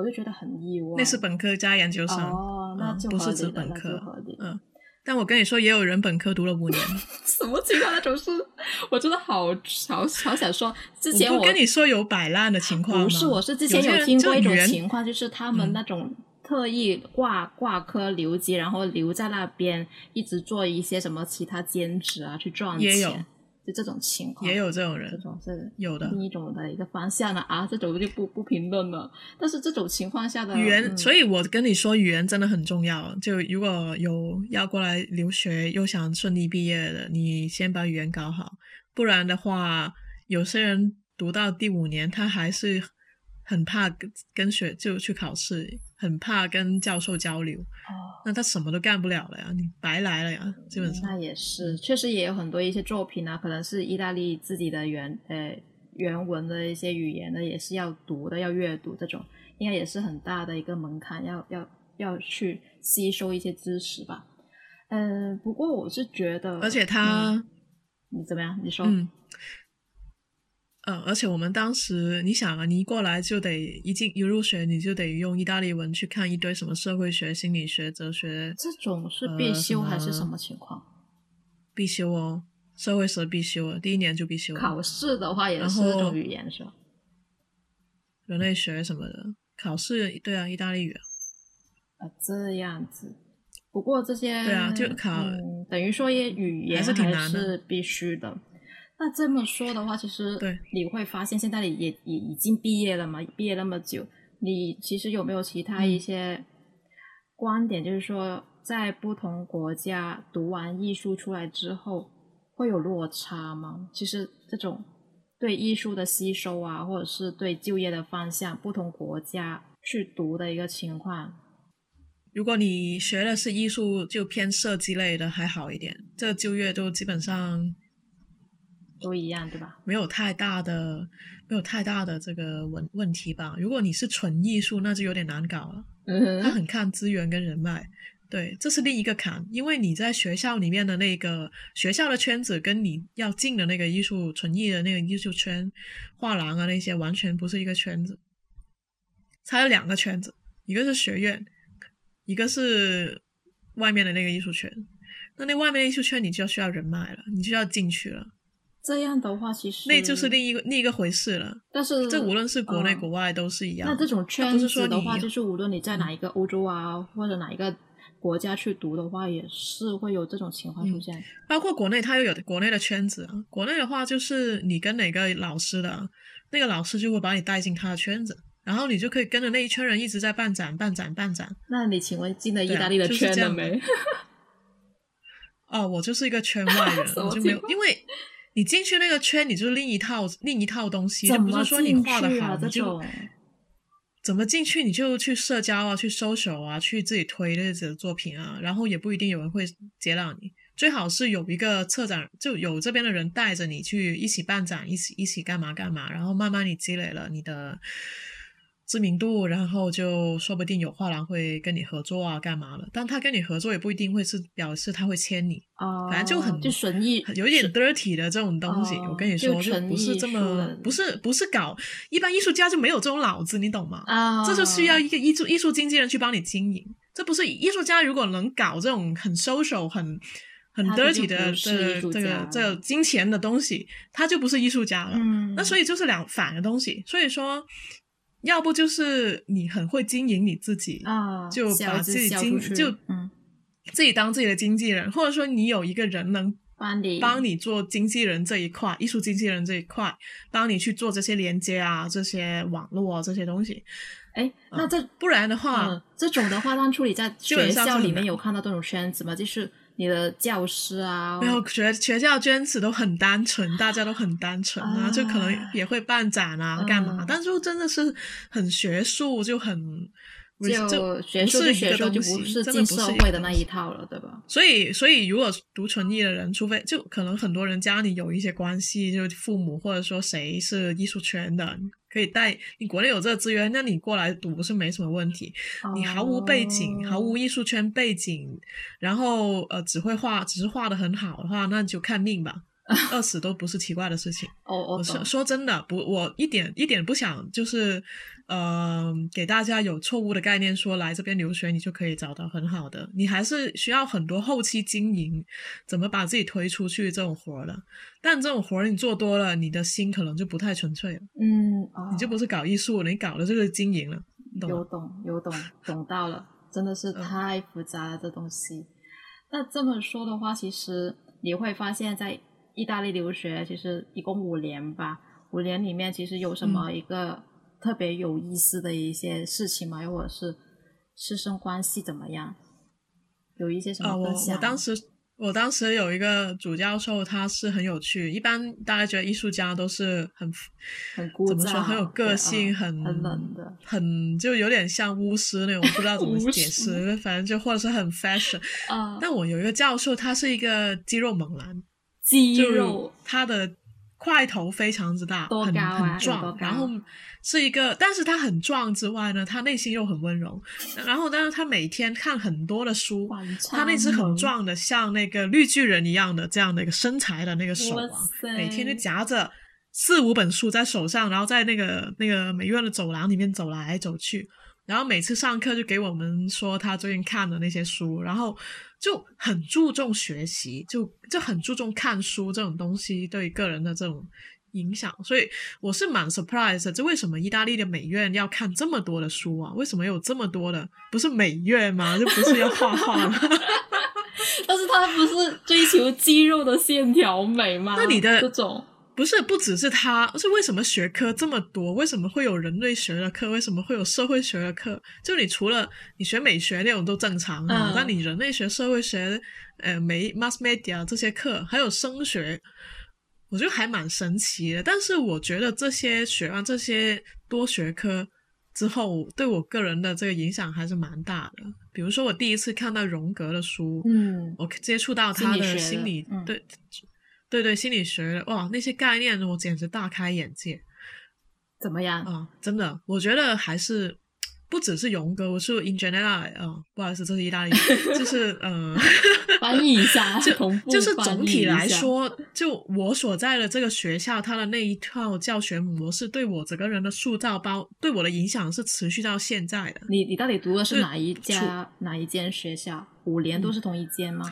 S2: 我就觉得很意外。
S1: 那是本科加研究生
S2: 哦，那就
S1: 不是指本科。嗯，但我跟你说，也有人本科读了五年。<laughs>
S2: 什么情况？那种是，我真的好好好想说。之前我
S1: 跟你说有摆烂的情况
S2: 不是，我是之前有听过一种情况，就是他们那种特意挂挂科留级，然后留在那边一直做一些什么其他兼职啊，去赚钱。就这种情况，
S1: 也有这种人，
S2: 这种是
S1: 有的
S2: 另一种的一个方向了啊，这种就不不评论了。但是这种情况下的
S1: 语言，所以我跟你说，语言真的很重要。就如果有要过来留学又想顺利毕业的，你先把语言搞好。不然的话，有些人读到第五年，他还是很怕跟跟学就去考试，很怕跟教授交流，
S2: 哦，
S1: 那他什么都干不了了呀，你白来了呀，基本上。
S2: 那也是，确实也有很多一些作品啊，可能是意大利自己的原呃原文的一些语言的，也是要读的，要阅读这种，应该也是很大的一个门槛，要要要去吸收一些知识吧。嗯、不过我是觉得，
S1: 而且他，
S2: 嗯你怎么样？你说，
S1: 嗯，呃，而且我们当时，你想啊，你一过来就得一进一入学，你就得用意大利文去看一堆什么社会学、心理学、哲学，
S2: 这种是必
S1: 呃
S2: 修还是
S1: 什么
S2: 情况？
S1: 必修哦，社会学必修，第一年就必修，
S2: 考试的话也是这种语言是吧？
S1: 人类学什么的，考试对啊，意大利语啊，
S2: 啊，这样子。不过这些
S1: 对啊就考
S2: 嗯，等于说也语言
S1: 还是挺难的
S2: 是必须的。那这么说的话，其实
S1: 对。
S2: 你会发现，现在你也也已经毕业了嘛，毕业那么久，你其实有没有其他一
S1: 嗯
S2: 些观点，就是说在不同国家读完艺术出来之后会有落差吗？其实这种对艺术的吸收啊，或者是对就业的方向，不同国家去读的一个情况，
S1: 如果你学的是艺术，就偏设计类的还好一点，这个就业都基本上
S2: 都一样，对吧？
S1: 没有太大的没有太大的这个问问题吧。如果你是纯艺术，那就有点难搞了。
S2: 嗯
S1: 他很看资源跟人脉，对，这是另一个坎。因为你在学校里面的那个学校的圈子，跟你要进的那个艺术纯艺的那个艺术圈、画廊啊那些，完全不是一个圈子。它有两个圈子，一个是学院，一个是外面的那个艺术圈。那那外面的艺术圈，你就要需要人脉了，你就要进去了，
S2: 这样的话，其实
S1: 那就是另一个另一个回事了。
S2: 但是
S1: 这无论是国内
S2: 嗯
S1: 国外都是一样。
S2: 那这种圈
S1: 不是说
S2: 的话，就是无论你在哪一个欧洲啊，或者哪一个国家去读的话，也是会有这种情况出
S1: 嗯
S2: 现。
S1: 包括国内，它又有国内的圈子啊。国内的话，就是你跟哪个老师的，那个老师就会把你带进他的圈子，然后你就可以跟着那一圈人一直在办展、办展、办展。
S2: 那你请问进了意大利的圈子没？<laughs>
S1: 哦，我就是一个圈外人，<laughs> 我就没有因为你进去那个圈，你就是另一套另一套东西，就
S2: 怎么
S1: 不是说你
S2: 进
S1: 画的好，就
S2: 种
S1: 怎么进去，你就去社交啊，去搜索啊，去自己推这己的作品啊，然后也不一定有人会接纳你。最好是有一个策展，就有这边的人带着你去一起办展，一起一起干嘛干嘛，然后慢慢你积累了你的知名度，然后就说不定有画廊会跟你合作啊，干嘛了。但他跟你合作也不一定会是表示他会签你，
S2: 哦，
S1: 反正就很
S2: 就纯艺，
S1: 有一点 dirty 的这种东西。
S2: 哦
S1: 我跟你说，就
S2: 就
S1: 不是这么不是不是搞一般艺术家就没有这种脑子，你懂吗？
S2: 啊，
S1: 这就需要一个艺术艺术经纪人去帮你经营。这不是艺术家如果能搞这种很 social 很很 dirty 的这这个这个金钱的东西，他就不是艺术家了。
S2: 嗯，
S1: 那所以就是两反的东西。所以说，要不就是你很会经营你自己，
S2: 啊，
S1: 就把自己经就
S2: 嗯，
S1: 自己当自己的经纪人，或者说你有一个人能
S2: 帮你
S1: 帮你做经纪人这一块，艺术经纪人这一块，帮你去做这些连接啊，这些网络啊这些东西。
S2: 哎，那这
S1: 不然的话，
S2: 嗯，这种的话，当初你在学校里面有看到这种圈子吗？就是你的教师啊，
S1: 没有学学校圈子都很单纯，大家都很单纯啊，
S2: 啊
S1: 就可能也会办展啊，干嘛
S2: 嗯？
S1: 但是真的是很学术，就很
S2: 就学
S1: 不
S2: 术就学术，
S1: 是一个东
S2: 就不
S1: 西，真的
S2: 进
S1: 不是一个
S2: 社会的那一套了，对吧？
S1: 所以，所以如果读纯艺的人，除非就可能很多人家里有一些关系，就父母或者说谁是艺术圈的，可以带你国内有这个资源，那你过来读是没什么问题。你毫无背景，毫无
S2: 哦
S1: 艺术圈背景，然后呃只会画，只是画的很好的话，那就看命吧，<laughs> 饿死都不是奇怪的事情。
S2: 哦，我
S1: 我
S2: 懂
S1: 是说真的，不，我一点一点不想就是，呃，给大家有错误的概念，说来这边留学你就可以找到很好的，你还是需要很多后期经营，怎么把自己推出去这种活儿的。但这种活儿你做多了，你的心可能就不太纯粹了，
S2: 嗯，哦
S1: 你就不是搞艺术了，你搞的这个经营了，懂？
S2: 有懂有懂懂到了，真的是
S1: 嗯
S2: 太复杂了这东西。那这么说的话，其实你会发现在意大利留学，其实一共五年吧，五年里面其实有什
S1: 嗯
S2: 么一个特别有意思的一些事情吗？又或者是师生关系怎么样？有一些什
S1: 啊、我
S2: 么分享吗？
S1: 我当时我当时有一个主教授，他是很有趣。一般大家觉得艺术家都是很
S2: 很
S1: 怎么说，很有个性，
S2: 很
S1: 很
S2: 冷的，
S1: 很就有点像巫师那种，不知道怎么 <laughs> 解释，反正就或者是很 fashion。<laughs>
S2: 啊，
S1: 但我有一个教授，他是一个肌肉猛男，
S2: 肌肉，
S1: 他的。块头非常之大，很很壮，然后是一个，但是他很壮之外呢，他内心又很温柔。然后，但是他每天看很多的书，他那只很壮的，像那个绿巨人一样的这样的一个身材的那个手啊，每天就夹着四五本书在手上，然后在那个那个美院的走廊里面走来走去。然后每次上课就给我们说他最近看的那些书，然后。就很注重学习，就就很注重看书这种东西对个人的这种影响，所以我是蛮 surprise，这为什么意大利的美院要看这么多的书啊？为什么有这么多的？不是美院吗？<laughs> 就不是要画画吗？<laughs>
S2: 但是他不是追求肌肉的线条美吗？
S1: 那你的
S2: 这种。
S1: 不是，不只是他，是为什么学科这么多？为什么会有人类学的课？为什么会有社会学的课？就你除了你学美学那种都正常啊，但你人类学、社会学、呃，美 mass media 这些课，还有声学，我觉得还蛮神奇的。但是我觉得这些学完这些多学科之后，对我个人的这个影响还是蛮大的。比如说，我第一次看到荣格的书，
S2: 嗯，
S1: 我接触到他的
S2: 心
S1: 理，对。对对，心理学的哇，那些概念我简直大开眼界。
S2: 怎么样
S1: 啊？真的，我觉得还是不只是荣哥，我是 in general 啊，不好意思，这是意大利，就是呃，<laughs>
S2: 翻译一下，
S1: 就就是总体来说，就我所在的这个学校，它的那一套教学模式，对我整个人的塑造，包对我的影响是持续到现在的。
S2: 你你到底读的是哪一家哪一间学校？五年都是同一间吗？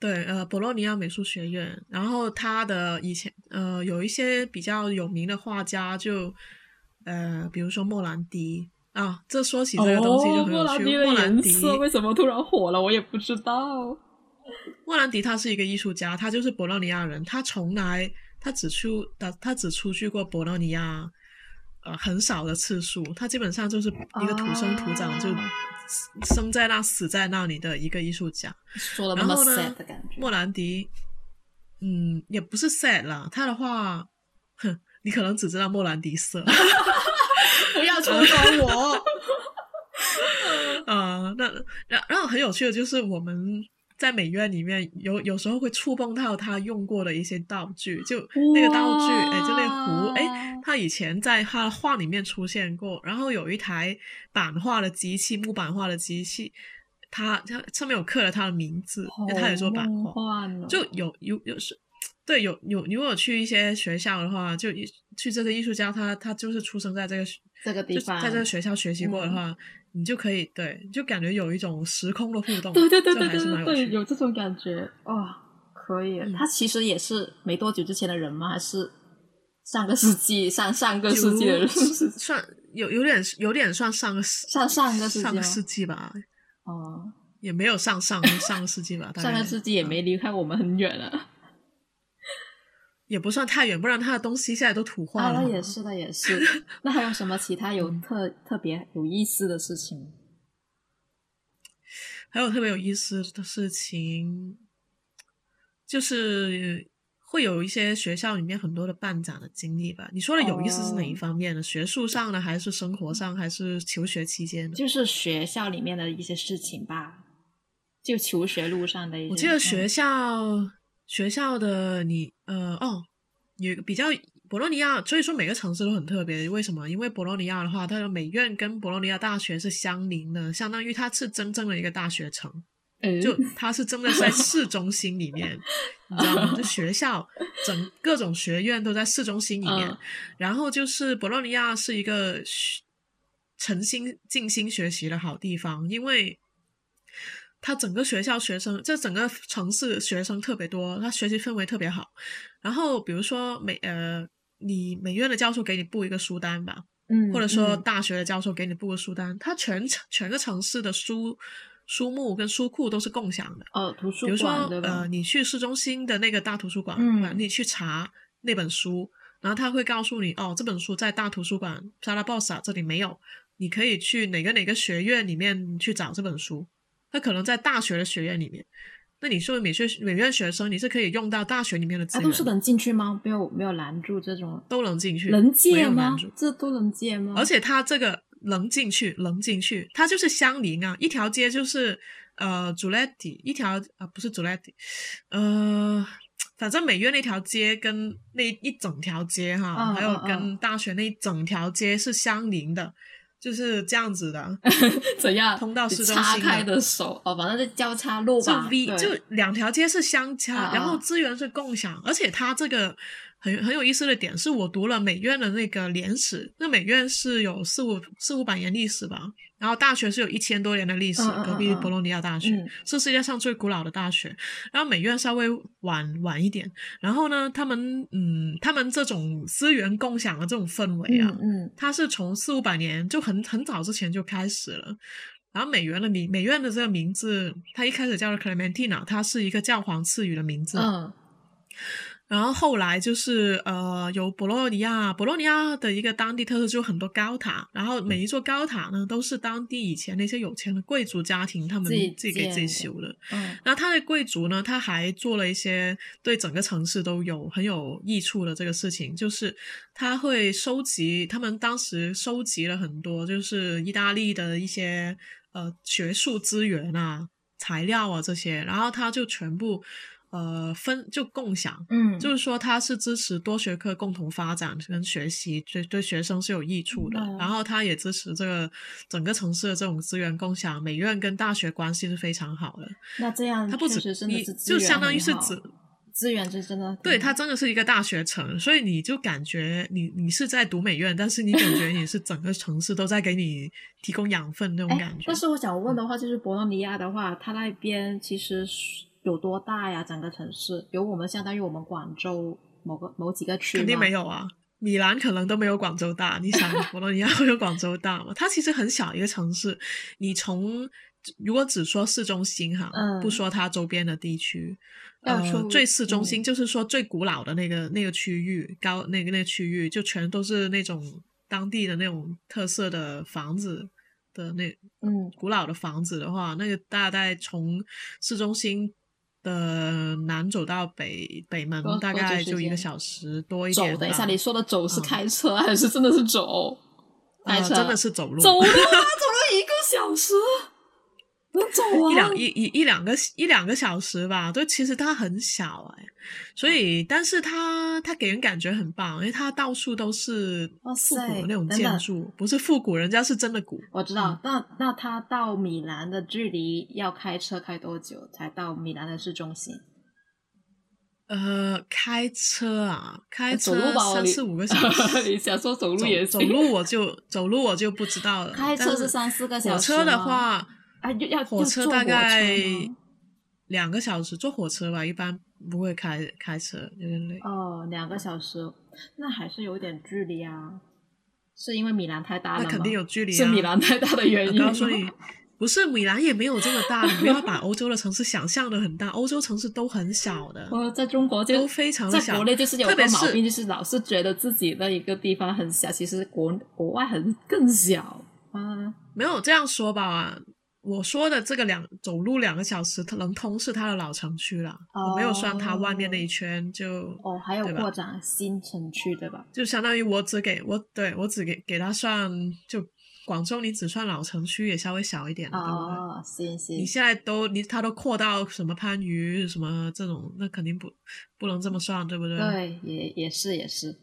S1: 对，呃，博洛尼亚美术学院，然后他的以前，呃，有一些比较有名的画家，就，呃，比如说莫兰迪啊，这说起这个东西就很有趣。莫兰迪
S2: 为什么突然火了？我也不知道。<laughs>
S1: 莫兰迪他是一个艺术家，他就是博洛尼亚人，他从来他只出他他只出去过博洛尼亚，呃，很少的次数，他基本上就是一个土生土长就。生在那，死在那里的一个艺术家。
S2: 说了那么 sad 的感觉。
S1: 莫兰迪，嗯，也不是 sad 啦。他的话，哼，你可能只知道莫兰迪色。<laughs>
S2: 不要戳穿我。
S1: 啊，<laughs> 那然然后很有趣的就是我们。在美院里面有有时候会触碰到他用过的一些道具，就那个道具，哎，就那壶，哎，他以前在他的画里面出现过。然后有一台版画的机器，木板画的机器，他他上面有刻了他的名字，他也做版画，就有有有是，对，有有如果去一些学校的话，就去这个艺术家，他他就是出生在这个
S2: 这个地方，
S1: 在这个学校学习过的话。你就可以对，就感觉有一种时空的互动，
S2: 对对对对对对，有这种感觉哇，可以。他其实也是没多久之前的人吗？还是上个世纪、上上个世纪的人？
S1: 算有有点有点算上个世
S2: 上上个
S1: 上个世纪吧？
S2: 哦，
S1: 也没有上上上个世纪吧？<laughs>
S2: 上个世纪也没离开我们很远了。
S1: 也不算太远，不然他的东西现在都土化
S2: 了。那也是的，也是。那还有什么其他有特特别有意思的事情？
S1: 还有特别有意思的事情，就是会有一些学校里面很多的办展的经历吧。你说的有意思是哪一方面的？学术上的，还是生活上，还是求学期间？
S2: 就是学校里面的一些事情吧，就求学路上的一些。
S1: 我记得学校。学校的你，呃，哦，有比较博洛尼亚，所以说每个城市都很特别。为什么？因为博洛尼亚的话，它的美院跟博洛尼亚大学是相邻的，相当于它是真正的一个大学城，就它是真的在市中心里面，你知道吗？就学校整各种学院都在市中心里面，然后就是博洛尼亚是一个诚心静心学习的好地方，因为。他整个学校学生，这整个城市学生特别多，他学习氛围特别好。然后比如说美呃，你美院的教授给你布一个书单吧，
S2: 嗯，
S1: 或者说大学的教授给你布个书单，他全全个城市的书书目跟书库都是共享的。
S2: 哦，图书
S1: 馆，比如说呃，你去市中心的那个大图书馆，嗯，你去查那本书，然后他会告诉你，哦，这本书在大图书馆沙拉鲍萨这里没有，你可以去哪个哪个学院里面去找这本书。他可能在大学的学院里面，那你作为美学美院学生，你是可以用到大学里面的资源，
S2: 都是能进去吗？没有没有拦住这种，
S1: 都能进去，
S2: 能借吗？这都能借吗？
S1: 而且他这个能进去，能进去，它就是相邻啊，一条街就是呃主 l e t t 一条啊不是主 l e t t 呃，反正美院那条街跟那一整条街哈，还有跟大学那一整条街是相邻的。就是这样子的，<laughs>
S2: 怎样
S1: 通道市中心？
S2: 叉开的手哦，反正是交叉路吧。
S1: 就 V，就两条街是相叉，然后资源是共享，而且它这个。很很有意思的点是我读了美院的那个年史，那美院是有四五四五百年历史吧，然后大学是有一千多年的历史，隔壁博洛尼亚大学是世界上最古老的大学，然后美院稍微晚晚一点，然后呢，他们嗯，他们这种资源共享的这种氛围啊，
S2: 嗯，
S1: 它是从四五百年就很很早之前就开始了，然后美元的名美院的这个名字，它一开始叫做 Clementina，它是一个教皇赐予的名字，
S2: 嗯。
S1: 然后后来就是呃，有博洛尼亚，博洛尼亚的一个当地特色就很多高塔，然后每一座高塔呢都是当地以前那些有钱的贵族家庭他们自己给自己修的。
S2: 嗯，
S1: 那他的贵族呢，他还做了一些对整个城市都有很有益处的这个事情，就是他会收集，他们当时收集了很多，就是意大利的一些呃学术资源啊、材料啊这些，然后他就全部。呃，分就共享，
S2: 嗯，
S1: 就是说它是支持多学科共同发展跟学习，对对学生是有益处的。然后它也支持这个整个城市的这种资源共享，美院跟大学关系是非常好的。
S2: 那这样，
S1: 它不止你就相当于是指
S2: 资源是真的，
S1: 对，它真的是一个大学城，所以你就感觉你你是在读美院，但是你感觉你是整个城市都在给你提供养分那种感觉。
S2: 但是我想问的话，就是博洛尼亚的话，它那边其实。有多大呀？整个城市有我们相当于我们广州某个某几个区
S1: 肯定没有啊，米兰可能都没有广州大。你想，佛罗里亚会有广州大吗？它其实很小一个城市。你从如果只说市中心哈，不说它周边的地区，呃，最市中心就是说最古老的那个那个区域，高那个那个区域就全都是那种当地的那种特色的房子的那
S2: 嗯
S1: 古老的房子的话，那个大概从市中心。呃，南走到北北门大概就一个小时多一点。
S2: 走，等一下，你说的走是开车还是真的是走？开车
S1: 真的是走路，
S2: 走路啊，<laughs> 走了一个小时。走啊，
S1: 一两一一一两个一两个小时吧，对其实它很小哎，所以但是它它给人感觉很棒，因为它到处都是复古那种建筑，不是复古，人家是真的古。
S2: 我知道，那那它到米兰的距离要开车开多久才到米兰的市中心？
S1: 呃，开车啊，开车
S2: 三
S1: 四五个小时。<laughs>
S2: 你想说走路也
S1: 走路我就走路我就不知道了。
S2: 开车是三四个小
S1: 时。火车的话。
S2: 啊，要
S1: 火车大概两个小时，坐火车吧，一般不会开开车，有点累。
S2: 哦，两个小时，那还是有点距离啊。是因为米兰太大了
S1: 那肯定有距离啊。
S2: 是米兰太大的原因。
S1: 告诉你，不是米兰也没有这么大，你不要把欧洲的城市想象的很大，欧洲城市都很小的。
S2: 我，在中国就
S1: 都非常小，
S2: 在国内就是有个毛病，就是老
S1: 是
S2: 觉得自己的一个地方很小，其实国国外很更小啊。
S1: 没有这样说吧。我说的这个两走路两个小时，它能通是它的老城区了，我没有算它外面那一圈就
S2: 哦，还有扩展新城区对吧？
S1: 就相当于我只给我对我只给给他算就广州，你只算老城区也稍微小一点的，对不
S2: 对？行行，
S1: 你现在都你他都扩到什么番禺什么这种，那肯定不不能这么算，对不对？
S2: 对，也也是也是，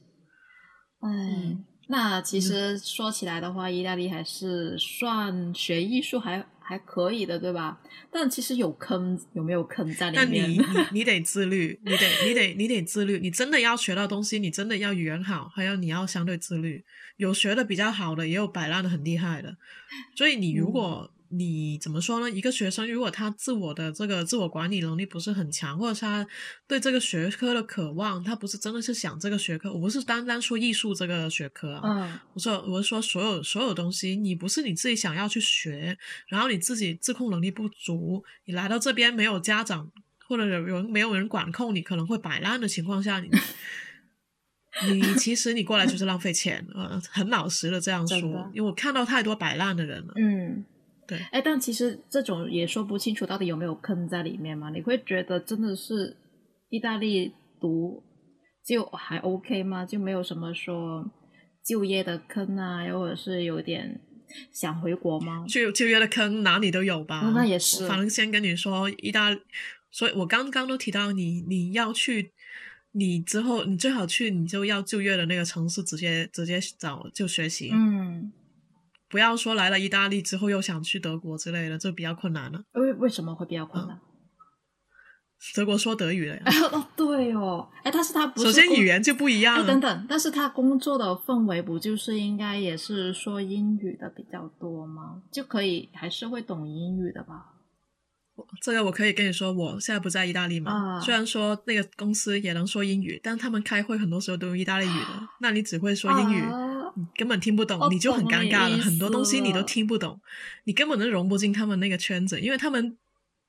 S2: 哎。那其实说起来的话，意大利还是算学艺术还还可以的，对吧？但其实有坑，有没有坑在里
S1: 面？那你你你得自律，你得你得你得自律，你真的要学到东西，你真的要语言好，还有你要相对自律。有学的比较好的，也有摆烂的很厉害的，所以你如果。你怎么说呢？一个学生如果他自我的这个自我管理能力不是很强，或者他对这个学科的渴望，他不是真的是想这个学科。我不是单单说艺术这个学科啊，
S2: 嗯，
S1: 我说我是说所有所有东西，你不是你自己想要去学，然后你自己自控能力不足，你来到这边没有家长或者有人没有人管控，你可能会摆烂的情况下，你 <laughs> 你其实你过来就是浪费钱，呃，很老实的这样说，因为我看到太多摆烂的人了，
S2: 嗯。
S1: 对，
S2: 哎，但其实这种也说不清楚到底有没有坑在里面嘛？你会觉得真的是意大利读就还 OK 吗？就没有什么说就业的坑啊，又或者是有点想回国吗？
S1: 就就业的坑哪里都有吧？
S2: 那也是。
S1: 反正先跟你说，意大，所以我刚刚都提到你，你要去，你之后你最好去，你就要就业的那个城市直接直接找就学习。
S2: 嗯。
S1: 不要说来了意大利之后又想去德国之类的，这比较困难了。
S2: 为为什么会比较困难？
S1: 德国说德语了呀。<laughs>
S2: 哦，对哦，哎，但是他不
S1: 首先语言就不一样。
S2: 等等，但是他工作的氛围不就是应该也是说英语的比较多吗？就可以还是会懂英语的吧？
S1: 这个我可以跟你说，我现在不在意大利嘛。虽然说那个公司也能说英语，但他们开会很多时候都用意大利语的，那你只会说英语。你根本听不懂，你就很尴尬了。很多东西你都听不懂，你根本都融不进他们那个圈子，因为他们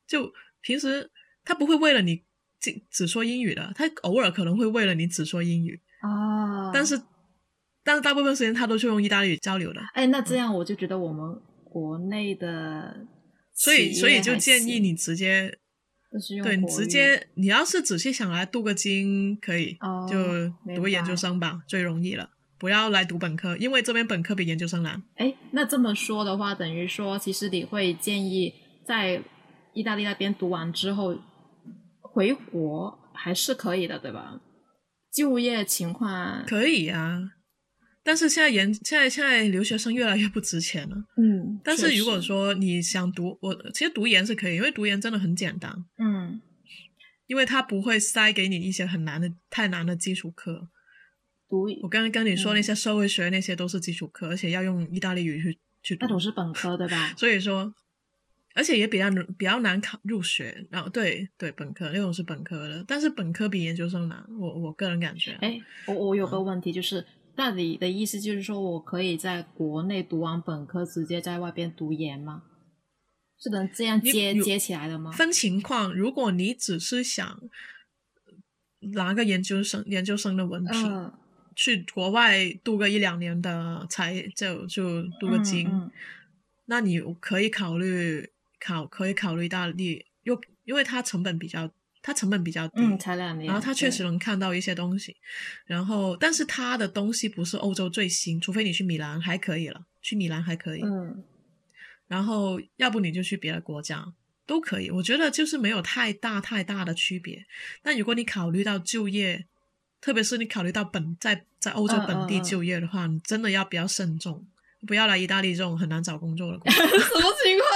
S1: 就平时他不会为了你只只说英语的，他偶尔可能会为了你只说英语
S2: 啊。
S1: 但是，但是大部分时间他都是用意大利语交流的。
S2: 哎，那这样我就觉得我们国内的，
S1: 所以所以就建议你直接，对你直接，你要是仔细想来镀个金，可以就读个研究生吧，最容易了。不要来读本科，因为这边本科比研究生难。
S2: 哎，那这么说的话，等于说，其实你会建议在意大利那边读完之后回国还是可以的，对吧？就业情况
S1: 可以啊，但是现在研现在现在留学生越来越不值钱了。
S2: 嗯，
S1: 但是如果说你想读，我其实读研是可以，因为读研真的很简单。
S2: 嗯，
S1: 因为他不会塞给你一些很难的、太难的基础课。我刚刚跟你说那些社会学那些都是基础课，而且要用意大利语去去。
S2: 那种是本科对吧？
S1: 所以说，而且也比较比较难考入学。然后对对，本科那种是本科的，但是本科比研究生难。我我个人感觉。
S2: 哎，我我有个问题就是，那你的意思就是说我可以在国内读完本科，直接在外边读研吗？是能这样接接起来的吗？
S1: 分情况，如果你只是想拿个研究生研究生的文凭。去国外镀个一两年的才就就镀个金，那你可以考虑考可以考虑意大利，又因为它成本比较它成本比较低，
S2: 才两年，
S1: 然后它确实能看到一些东西，然后但是它的东西不是欧洲最新，除非你去米兰还可以了，去米兰还可以，
S2: 嗯，
S1: 然后要不你就去别的国家都可以，我觉得就是没有太大太大的区别。但如果你考虑到就业，特别是你考虑到本在在欧洲本地就业的话，你真的要比较慎重，不要来意大利这种很难找工作的。
S2: 什么情况？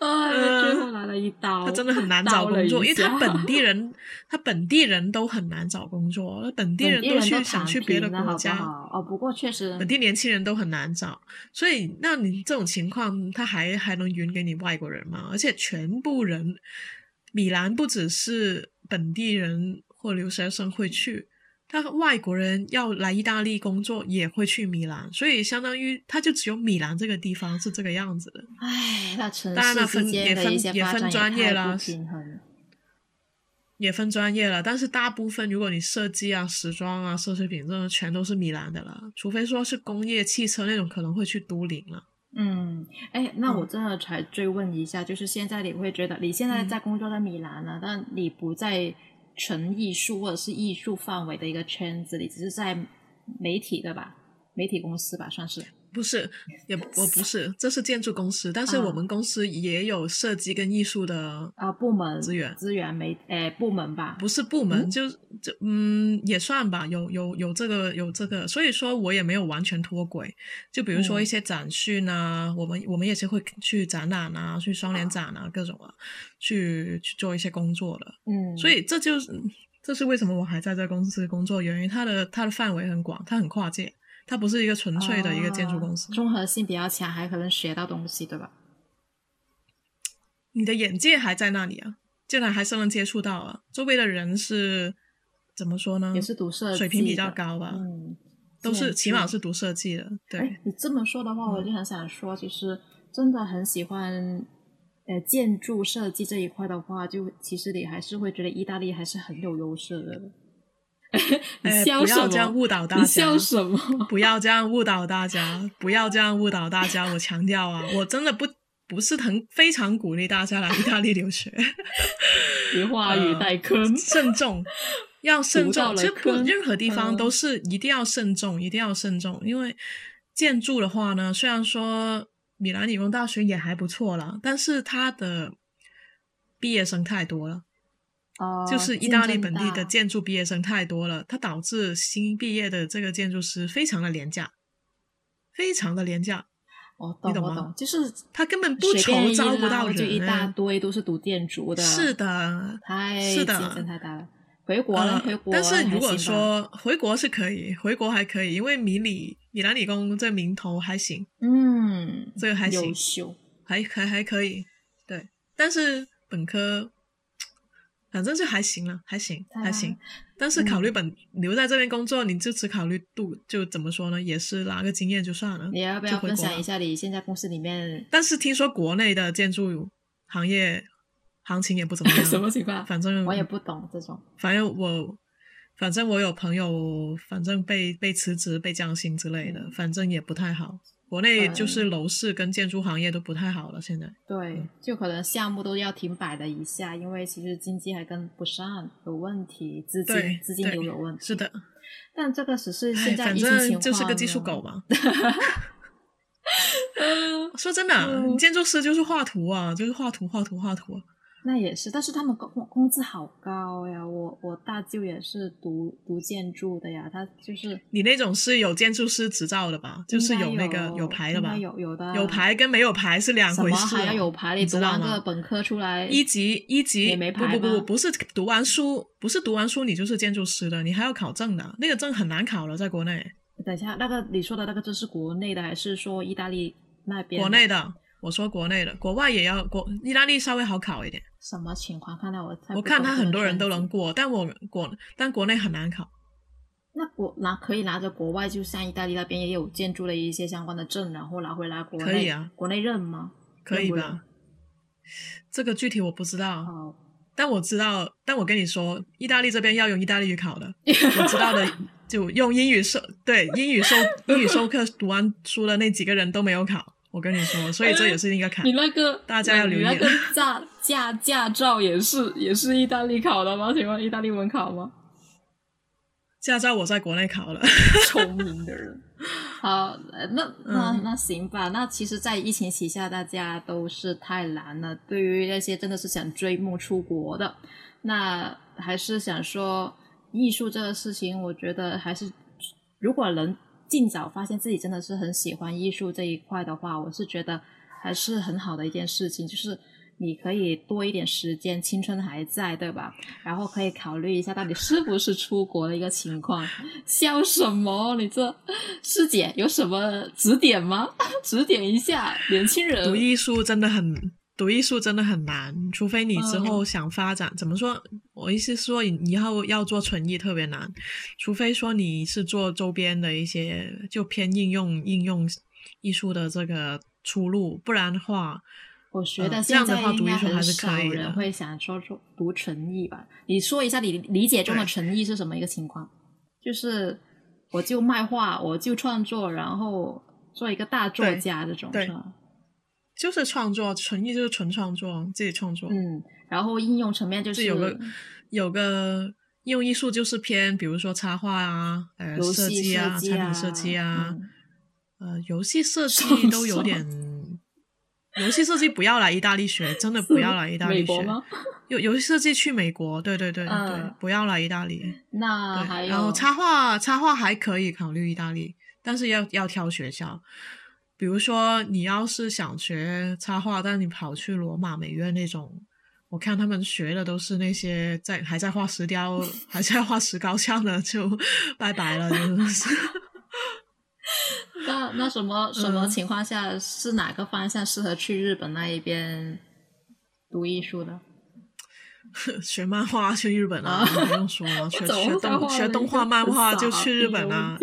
S2: 啊，<laughs> 最后来了一刀。
S1: 他真的很难找工作，因为他本地人，他本地人都很难找工作，本地人都去想去别的国家。
S2: 哦，不过确实，
S1: 本地年轻人都很难找，所以那你这种情况，他还还能允给你外国人吗？而且全部人，米兰不只是本地人。或留学生会去，他外国人要来意大利工作也会去米兰，所以相当于他就只有米兰这个地方是这个样子的。
S2: 唉，那城
S1: 市
S2: 之间的一些
S1: 也分专业了，
S2: 平衡。
S1: 也分专业了，但是大部分如果你设计啊、时装啊、奢侈品，这种全都是米兰的了，除非说是工业汽车那种，可能会去都灵了。
S2: 嗯，哎，那我真的才追问一下，就是现在你会觉得你现在在工作在米兰呢，但你不在。纯艺术或者是艺术范围的一个圈子里，只是在媒体对吧？媒体公司吧，算是。
S1: 不是，也我不是，这是建筑公司，但是我们公司也有设计跟艺术的
S2: 啊部门
S1: 资源
S2: 资源没诶部门吧，
S1: 不是部门，就就嗯也算吧，有有有这个有这个，所以说我也没有完全脱轨。就比如说一些展讯啊，我们我们也是会去展览啊，去双联展啊，各种啊，去去做一些工作的。
S2: 嗯，
S1: 所以这就是这是为什么我还在这公司工作原因，它的它的范围很广，它很跨界。它不是一个纯粹的一个建筑公司，
S2: 综合性比较强，还可能学到东西，对吧？
S1: 你的眼界还在那里啊，竟然还是能接触到啊。周围的人是怎么说呢？
S2: 也是读设计，
S1: 水平比较高吧？
S2: 嗯，
S1: 都是起码是读设计的。对，
S2: 你这么说的话，我就很想说，其实真的很喜欢呃建筑设计这一块的话，就其实你还是会觉得意大利还是很有优势的。<laughs>
S1: 哎，不要这样误导大家！
S2: 笑什么？<laughs>
S1: 不要这样误导大家！不要这样误导大家！我强调啊，我真的不不是很非常鼓励大家来意大利留学，<laughs>
S2: 以话语带坑，
S1: 慎重，要慎重。其实不任何地方
S2: 嗯
S1: 都是一定要慎重，一定要慎重。因为建筑的话呢，虽然说米兰理工大学也还不错啦，但是它的毕业生太多了。
S2: 哦，
S1: 就是意大利本地的建筑毕业生太多了，它导致新毕业的这个建筑师非常的廉价，非常的廉价，
S2: 我
S1: 你懂
S2: 我懂，就是？
S1: 他根本不愁招不到
S2: 人就一大堆都是读建筑的，
S1: 是的，
S2: 太
S1: 是的
S2: 竞争太大了。回国了，
S1: 呃
S2: 回国
S1: 但是如果说回国是可以，回国还可以，因为米里米兰理工这名头还行，
S2: 嗯，
S1: 这个还行
S2: 优秀，
S1: 还还还可以，对，但是本科。反正就还行了，还行，
S2: 啊
S1: 还行。但是考虑本、留在这边工作，你就只考虑度，就怎么说呢？也是拿个经验就算了。
S2: 你要不要分享一下你现在公司里面
S1: 但是听说国内的建筑行业行情也不怎么样。<laughs>
S2: 什么情况？
S1: 反正
S2: 我也不懂这种。
S1: 反正我，反正我有朋友，反正被被辞职、被降薪之类的，
S2: 嗯
S1: 反正也不太好。国内就是楼市跟建筑行业都不太好了，现在。
S2: 对
S1: 嗯，
S2: 就可能项目都要停摆了一下，因为其实经济还跟不上，有问题，资金资金流有问题。
S1: 是的，
S2: 但这个只是现在疫情情况
S1: 正就是个技术狗。嘛。<laughs>
S2: 嗯
S1: 说真的啊，
S2: 嗯
S1: 建筑师就是画图啊，就是画图、画图、画图啊。
S2: 那也是，但是他们工工资好高呀！我我大舅也是读读建筑的呀，他就是
S1: 你那种是有建筑师执照的吧？就是有那个
S2: 有
S1: 牌的吧？
S2: 有有的
S1: 有牌跟没有牌是两回事、哦。
S2: 还要有牌？你
S1: 知道吗？
S2: 完个本科出来，
S1: 一级一级
S2: 也没牌
S1: 不不不不，不是读完书，不是读完书你就是建筑师的，你还要考证的，那个证很难考了，在国内。
S2: 等一下，那个你说的那个证是国内的，还是说意大利那边？
S1: 国内的，我说国内的，国外也要国，意大利稍微好考一点。
S2: 什么情况？看到我在
S1: 我看他很多人都。能过，但我国但国内很难考。
S2: 那国拿可以拿着国外，就像意大利那边也有建筑的一些相关的证，然后拿回来国内，
S1: 可以啊
S2: 国内认吗？
S1: 可以吧？<laughs> 这个具体我不知道，
S2: 哦，
S1: 但我知道，但我跟你说，意大利这边要用意大利语考的，<laughs> 我知道的就用英语授对英语授英语授课读完书的那几个人都没有考，我跟你说，所以这也是应该看
S2: 你。那个
S1: 大家要留意
S2: 你那个 <laughs> 驾驾驾照也是也是意大利考的吗？请问意大利文考吗？
S1: 驾照我在国内考了，
S2: 聪 <laughs> 明的人。好，呃那那
S1: 嗯
S2: 那行吧。那其实，在疫情旗下，大家都是太难了。对于那些真的是想追梦出国的，那还是想说，艺术这个事情，我觉得还是如果能尽早发现自己真的是很喜欢艺术这一块的话，我是觉得还是很好的一件事情，就是。你可以多一点时间，青春还在，对吧？然后可以考虑一下，到底是不是出国的一个情况。笑什么？你这师姐有什么指点吗？<laughs> 指点一下年轻人。
S1: 读艺术真的很读艺术真的很难，除非你之
S2: 嗯
S1: 后想发展，怎么说？我意思是说，你以后要做纯艺特别难，除非说你是做周边的一些就偏应用应用艺术的这个出路，不然的话，
S2: 我觉得
S1: 呃这样的话读艺术还是
S2: 少
S1: 可以的
S2: 人会想说说读纯艺吧？你说一下你理解中的纯艺是什么一个情况？就是我就卖画，我就创作，然后做一个大作家这种
S1: 对
S2: 是吧？
S1: 就是创作，纯艺就是纯创作，自己创作。
S2: 嗯，然后应用层面就是
S1: 有个有个应用艺术就是偏，比如说插画啊，呃，设计啊，
S2: 计
S1: 产品设计啊，
S2: 嗯
S1: 呃，游戏设计都有点。游戏设计不要来意大利学，真的不要来意大利学。游游戏设计去美国，对对对、
S2: 嗯
S1: 对，不要来意大利。
S2: 那还有，
S1: 然后插画插画还可以考虑意大利，但是要要挑学校。比如说，你要是想学插画，但你跑去罗马美院那种，我看他们学的都是那些在还在画石雕、还在画石膏像的，就 <laughs> 拜拜了，真的是。<laughs>
S2: 那那什么什么
S1: 嗯
S2: 情况下是哪个方向适合去日本那一边读艺术的？<laughs>
S1: 学漫画去日本啊，
S2: 啊
S1: 不用说了，学学动学动画漫画就去日本啊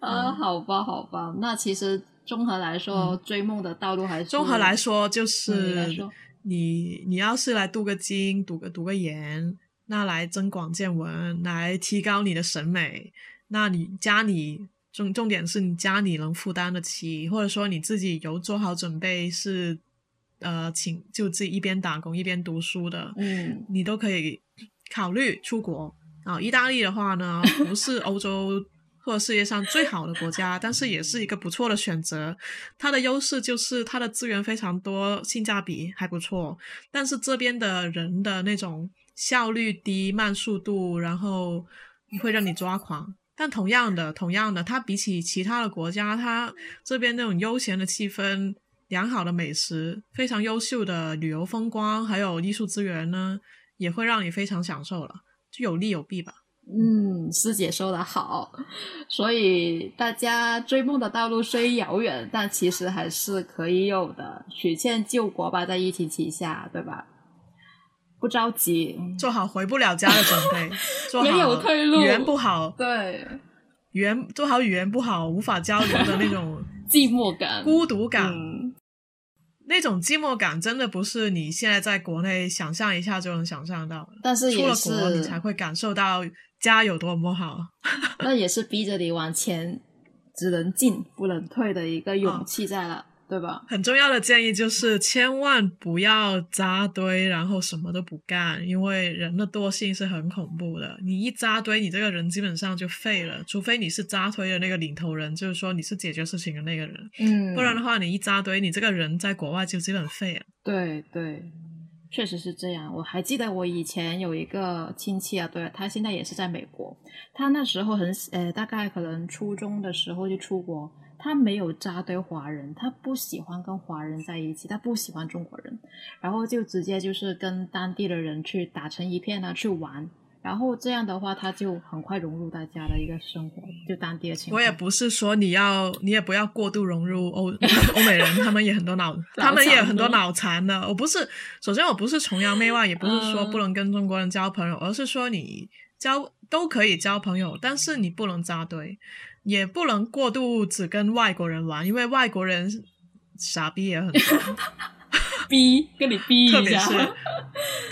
S2: 啊，
S1: 嗯
S2: 好吧，好吧，那其实综合来说，追梦的道路还是
S1: 综合来说，就是你你要是来镀个金、读个读个研，那来增广见闻，来提高你的审美，那你家里重重点是你家里能负担得起，或者说你自己有做好准备是呃，请就自己一边打工一边读书的，
S2: 嗯。
S1: 你都可以考虑出国。啊。意大利的话呢，不是欧洲或者世界上最好的国家，但是也是一个不错的选择。它的优势就是它的资源非常多，性价比还不错。但是这边的人的那种效率低、慢速度，然后会让你抓狂。但同样的，同样的，它比起其他的国家，它这边那种悠闲的气氛、良好的美食、非常优秀的旅游风光，还有艺术资源呢，也会让你非常享受了，就有利有弊吧。
S2: 嗯，师姐说的好，所以大家追梦的道路虽遥远，但其实还是可以有的。曲线救国吧，在疫情旗下，对吧？不着急，
S1: 做好回不了家的准备，做好
S2: 没有退路
S1: 语言不好，
S2: 对，
S1: 语言做好语言不好，无法交流的那种 <laughs>
S2: 寂寞感、
S1: 孤独感，
S2: 嗯
S1: 那种寂寞感真的不是你现在在国内想象一下就能想象到的。
S2: 但是也
S1: 出了国，你才会感受到家有多么好。<laughs>
S2: 那也是逼着你往前，只能进不能退的一个勇
S1: 哦
S2: 气在了，对吧？
S1: 很重要的建议就是，千万不要扎堆，然后什么都不干，因为人的惰性是很恐怖的。你一扎堆，你这个人基本上就废了，除非你是扎堆的那个领头人，就是说你是解决事情的那个人，
S2: 嗯，
S1: 不然的话，你一扎堆，你这个人在国外就基本废了。
S2: 对对，确实是这样。我还记得我以前有一个亲戚啊，对他现在也是在美国，他那时候很呃，大概可能初中的时候就出国，他没有扎堆华人，他不喜欢跟华人在一起，他不喜欢中国人，然后就直接就是跟当地的人去打成一片啊，去玩。然后这样的话，他就很快融入大家的一个生活，就当地的情况。
S1: 我也不是说你要，你也不要过度融入欧 <laughs> 欧美人，他们也很多脑，他们也有很多脑残的。我不是，首先我不是崇洋媚外，也不是说不能跟中国人交朋友，而是说你交都可以交朋友，但是你不能扎堆，也不能过度只跟外国人玩，因为外国人傻逼也很多，<laughs>
S2: 逼跟你逼一下，
S1: 特别是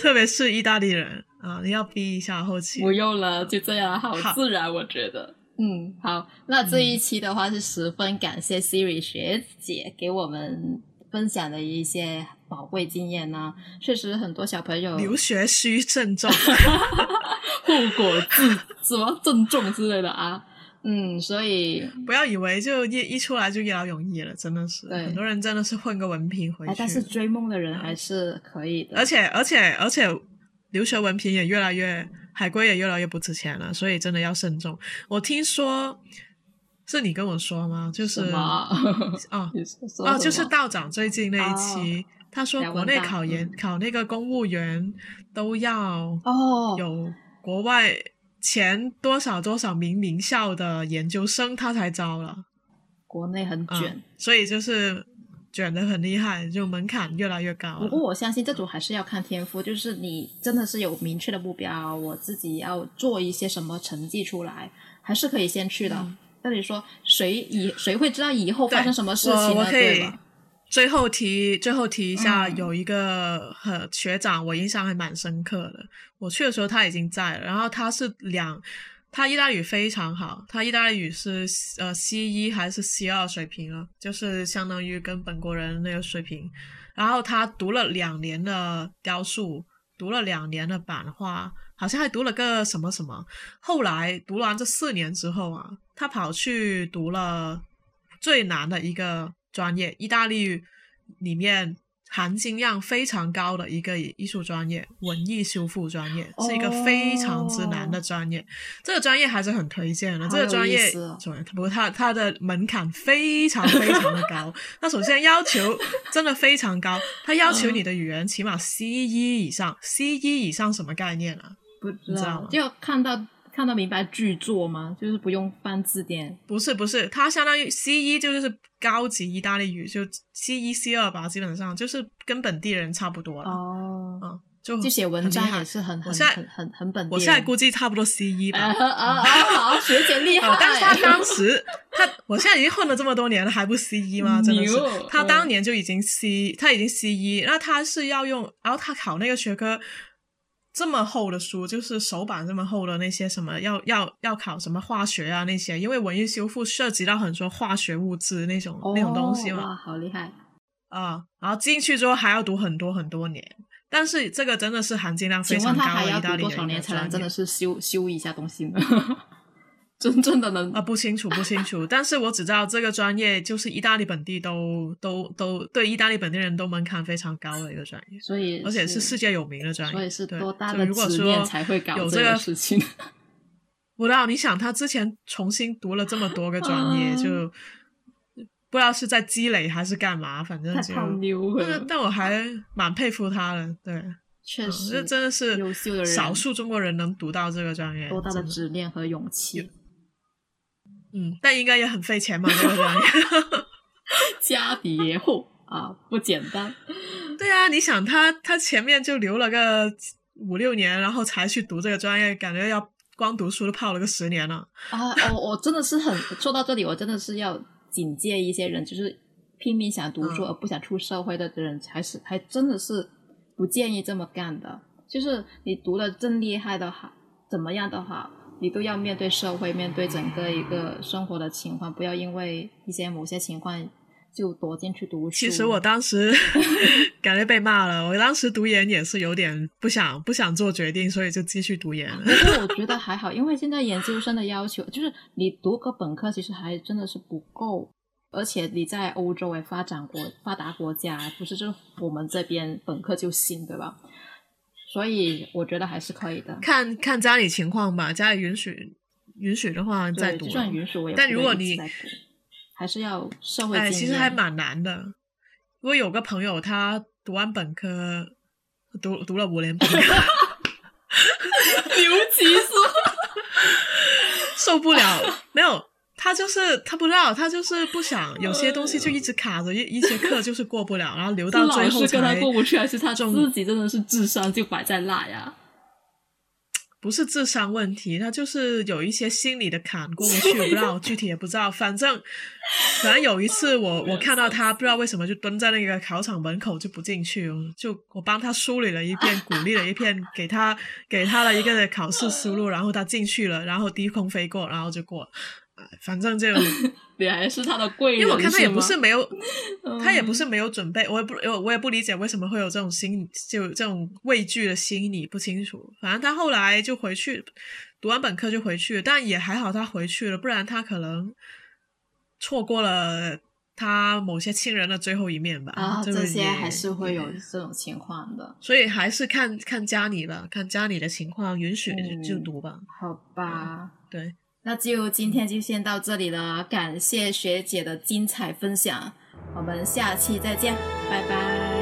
S1: 特别是意大利人啊，你要逼一下后期。
S2: 不用了，就这样，好
S1: 好
S2: 自然，我觉得。嗯，好，那这一期的话是十分感谢 Siri 学姐给我们分享的一些宝贵经验呢、确实，很多小朋友
S1: 留学需慎重。<laughs> <laughs>
S2: 后果自什么郑重之类的啊。嗯，所以
S1: 不要以为就一一出来就一劳永逸了，真的是
S2: 对
S1: 很多人真的是混个文凭回去
S2: 哎，。但是追梦的人还是可以的。
S1: 而且而且而且，留学文凭也越来越海归也越来越不值钱了，所以真的要慎重。我听说是你跟我说吗？就是
S2: 什么？
S1: 哦 <laughs>
S2: 你说说
S1: 哦，就是道长最近那一期，他说国内考研、
S2: 嗯
S1: 考那个公务员都要
S2: 哦，
S1: 有国外前多少多少名名校的研究生，他才招了。
S2: 国内很
S1: 嗯
S2: 卷。
S1: 所以就是卷的很厉害，就门槛越来越高。
S2: 不过我相信这种还是要看天赋，就是你真的是有明确的目标，我自己要做一些什么成绩出来，还是可以先去的。
S1: 嗯
S2: 那你说谁以谁会知道以后发生什么事情呢？对吧？
S1: 最后提最后提一下，
S2: 嗯
S1: 有一个很学长，我印象还蛮深刻的。我去的时候他已经在了，然后他是两，他意大利语非常好，他意大利语是呃 C 一还是 C 二水平了，就是相当于跟本国人那个水平。然后他读了两年的雕塑，读了两年的版画，好像还读了个什么什么。后来读完这四年之后啊，他跑去读了最难的一个专业，意大利语里面含金量非常高的一个艺术专业——文艺修复专业，是一个非常之难的专业。这个专业还是很推荐的。这个专业
S2: 意思哦，
S1: 不过它它的门槛非常非常的高。<laughs> 那首先要求真的非常高，它要求你的语言起码 C 一以上，C 一以上什么概念啊？
S2: 不知
S1: 道吗
S2: 就要看到看得明白剧作吗？就是不用翻字典。
S1: 不是不是，它相当于 C 一就是高级意大利语，就 C 一 C 二吧，基本上就是跟本地人差不多了。
S2: 哦，
S1: 嗯，就
S2: 就写文章也是很很很很很本地。
S1: 我现在估计差不多 C 一吧。
S2: 啊啊啊！好，学姐厉害
S1: 哦，。但是他当时他，我现在已经混了这么多年了，还不 C 一吗？真的是，他
S2: 嗯
S1: 当年就已经 C，他已经 C 一，那他是要用，然后他考那个学科这么厚的书，就是手板这么厚的那些什么，要要要考什么化学啊那些，因为文艺修复涉及到很多化学物质那种、那种东西嘛。
S2: 哦哇，好厉害！
S1: 啊，然后进去之后还要读很多很多年，但是这个真的是含金量非常高的意大利的
S2: 请问他还
S1: 要多少年
S2: 才能真的是修修一下东西呢？真正的能
S1: 啊，不清楚，不清楚。<laughs> 但是我只知道这个专业就是意大利本地都都都对意大利本地人都门槛非常高的一个专业，
S2: 所以
S1: 而且是世界有名的专业。
S2: 所以是
S1: 对
S2: 多大的
S1: 就如果说
S2: 才会搞这
S1: 有这个
S2: 事情？<laughs>
S1: 不知道，你想他之前重新读了这么多个专业，<laughs>
S2: 啊
S1: 就不知道是在积累还是干嘛，反正就。
S2: 太泡妞
S1: 但，但我还蛮佩服他的，对，嗯
S2: 确实，
S1: 这真的是
S2: 优秀的人
S1: 少数中国人能读到这个专业，
S2: 多大的执念和勇气，
S1: 嗯，但应该也很费钱嘛，这个专业。
S2: 家底也厚啊，不简单。
S1: 对啊，你想他他前面就留了个五六年，然后才去读这个专业，感觉要光读书都泡了个十年了。
S2: 啊，我我真的是很 <laughs> 说到这里，我真的是要警戒一些人，就是拼命想读书
S1: 嗯
S2: 而不想出社会的人，还是还真的是不建议这么干的。就是你读的真厉害的好，怎么样的话，你都要面对社会，面对整个一个生活的情况，不要因为一些某些情况就躲进去读书。
S1: 其实我当时 <laughs> 感觉被骂了，我当时读研也是有点不想不想做决定，所以就继续读研。
S2: 不过我觉得还好，因为现在研究生的要求就是你读个本科，其实还真的是不够，而且你在欧洲诶发展国发达国家，不是就是我们这边本科就行，对吧？所以我觉得还是可以的。
S1: 看看家里情况吧，家里允许允许的话再，读
S2: 就。算允许我也
S1: 但如果你
S2: 还是要社会
S1: 哎，其实还蛮难的。我有个朋友，他读完本科，读读了五年本科，<laughs>
S2: 牛骑士，
S1: 受不了，没有。他就是他不知道，他就是不想有些东西就一直卡着，一一些课就是过不了，然后留到最后
S2: 是老师跟他
S1: 才
S2: 过不去，还是他自己真的是智商就摆在那呀？
S1: 不是智商问题，他就是有一些心理的坎过不去，我不知道具体也不知道。反正反正有一次我我看到他不知道为什么就蹲在那个考场门口就不进去，就我帮他梳理了一遍，鼓励了一遍，给他给他了一个考试思路，然后他进去了，然后低空飞过，然后就过了。哎反正就
S2: 你 <laughs> 还是他的贵人，
S1: 因为我看他也不是没有，他也不
S2: 嗯
S1: 是没有准备，我也不我我也不理解为什么会有这种心就这种畏惧的心理，不清楚。反正他后来就回去读完本科就回去了，但也还好他回去了，不然他可能错过了他某些亲人的最后一面吧。
S2: 啊，
S1: 这
S2: 些还是会有这种情况的。
S1: 所以还是看看家里吧，看家里的情况允许就读吧。
S2: 好吧，
S1: 对，
S2: 那就今天就先到这里了，感谢学姐的精彩分享，我们下期再见，拜拜。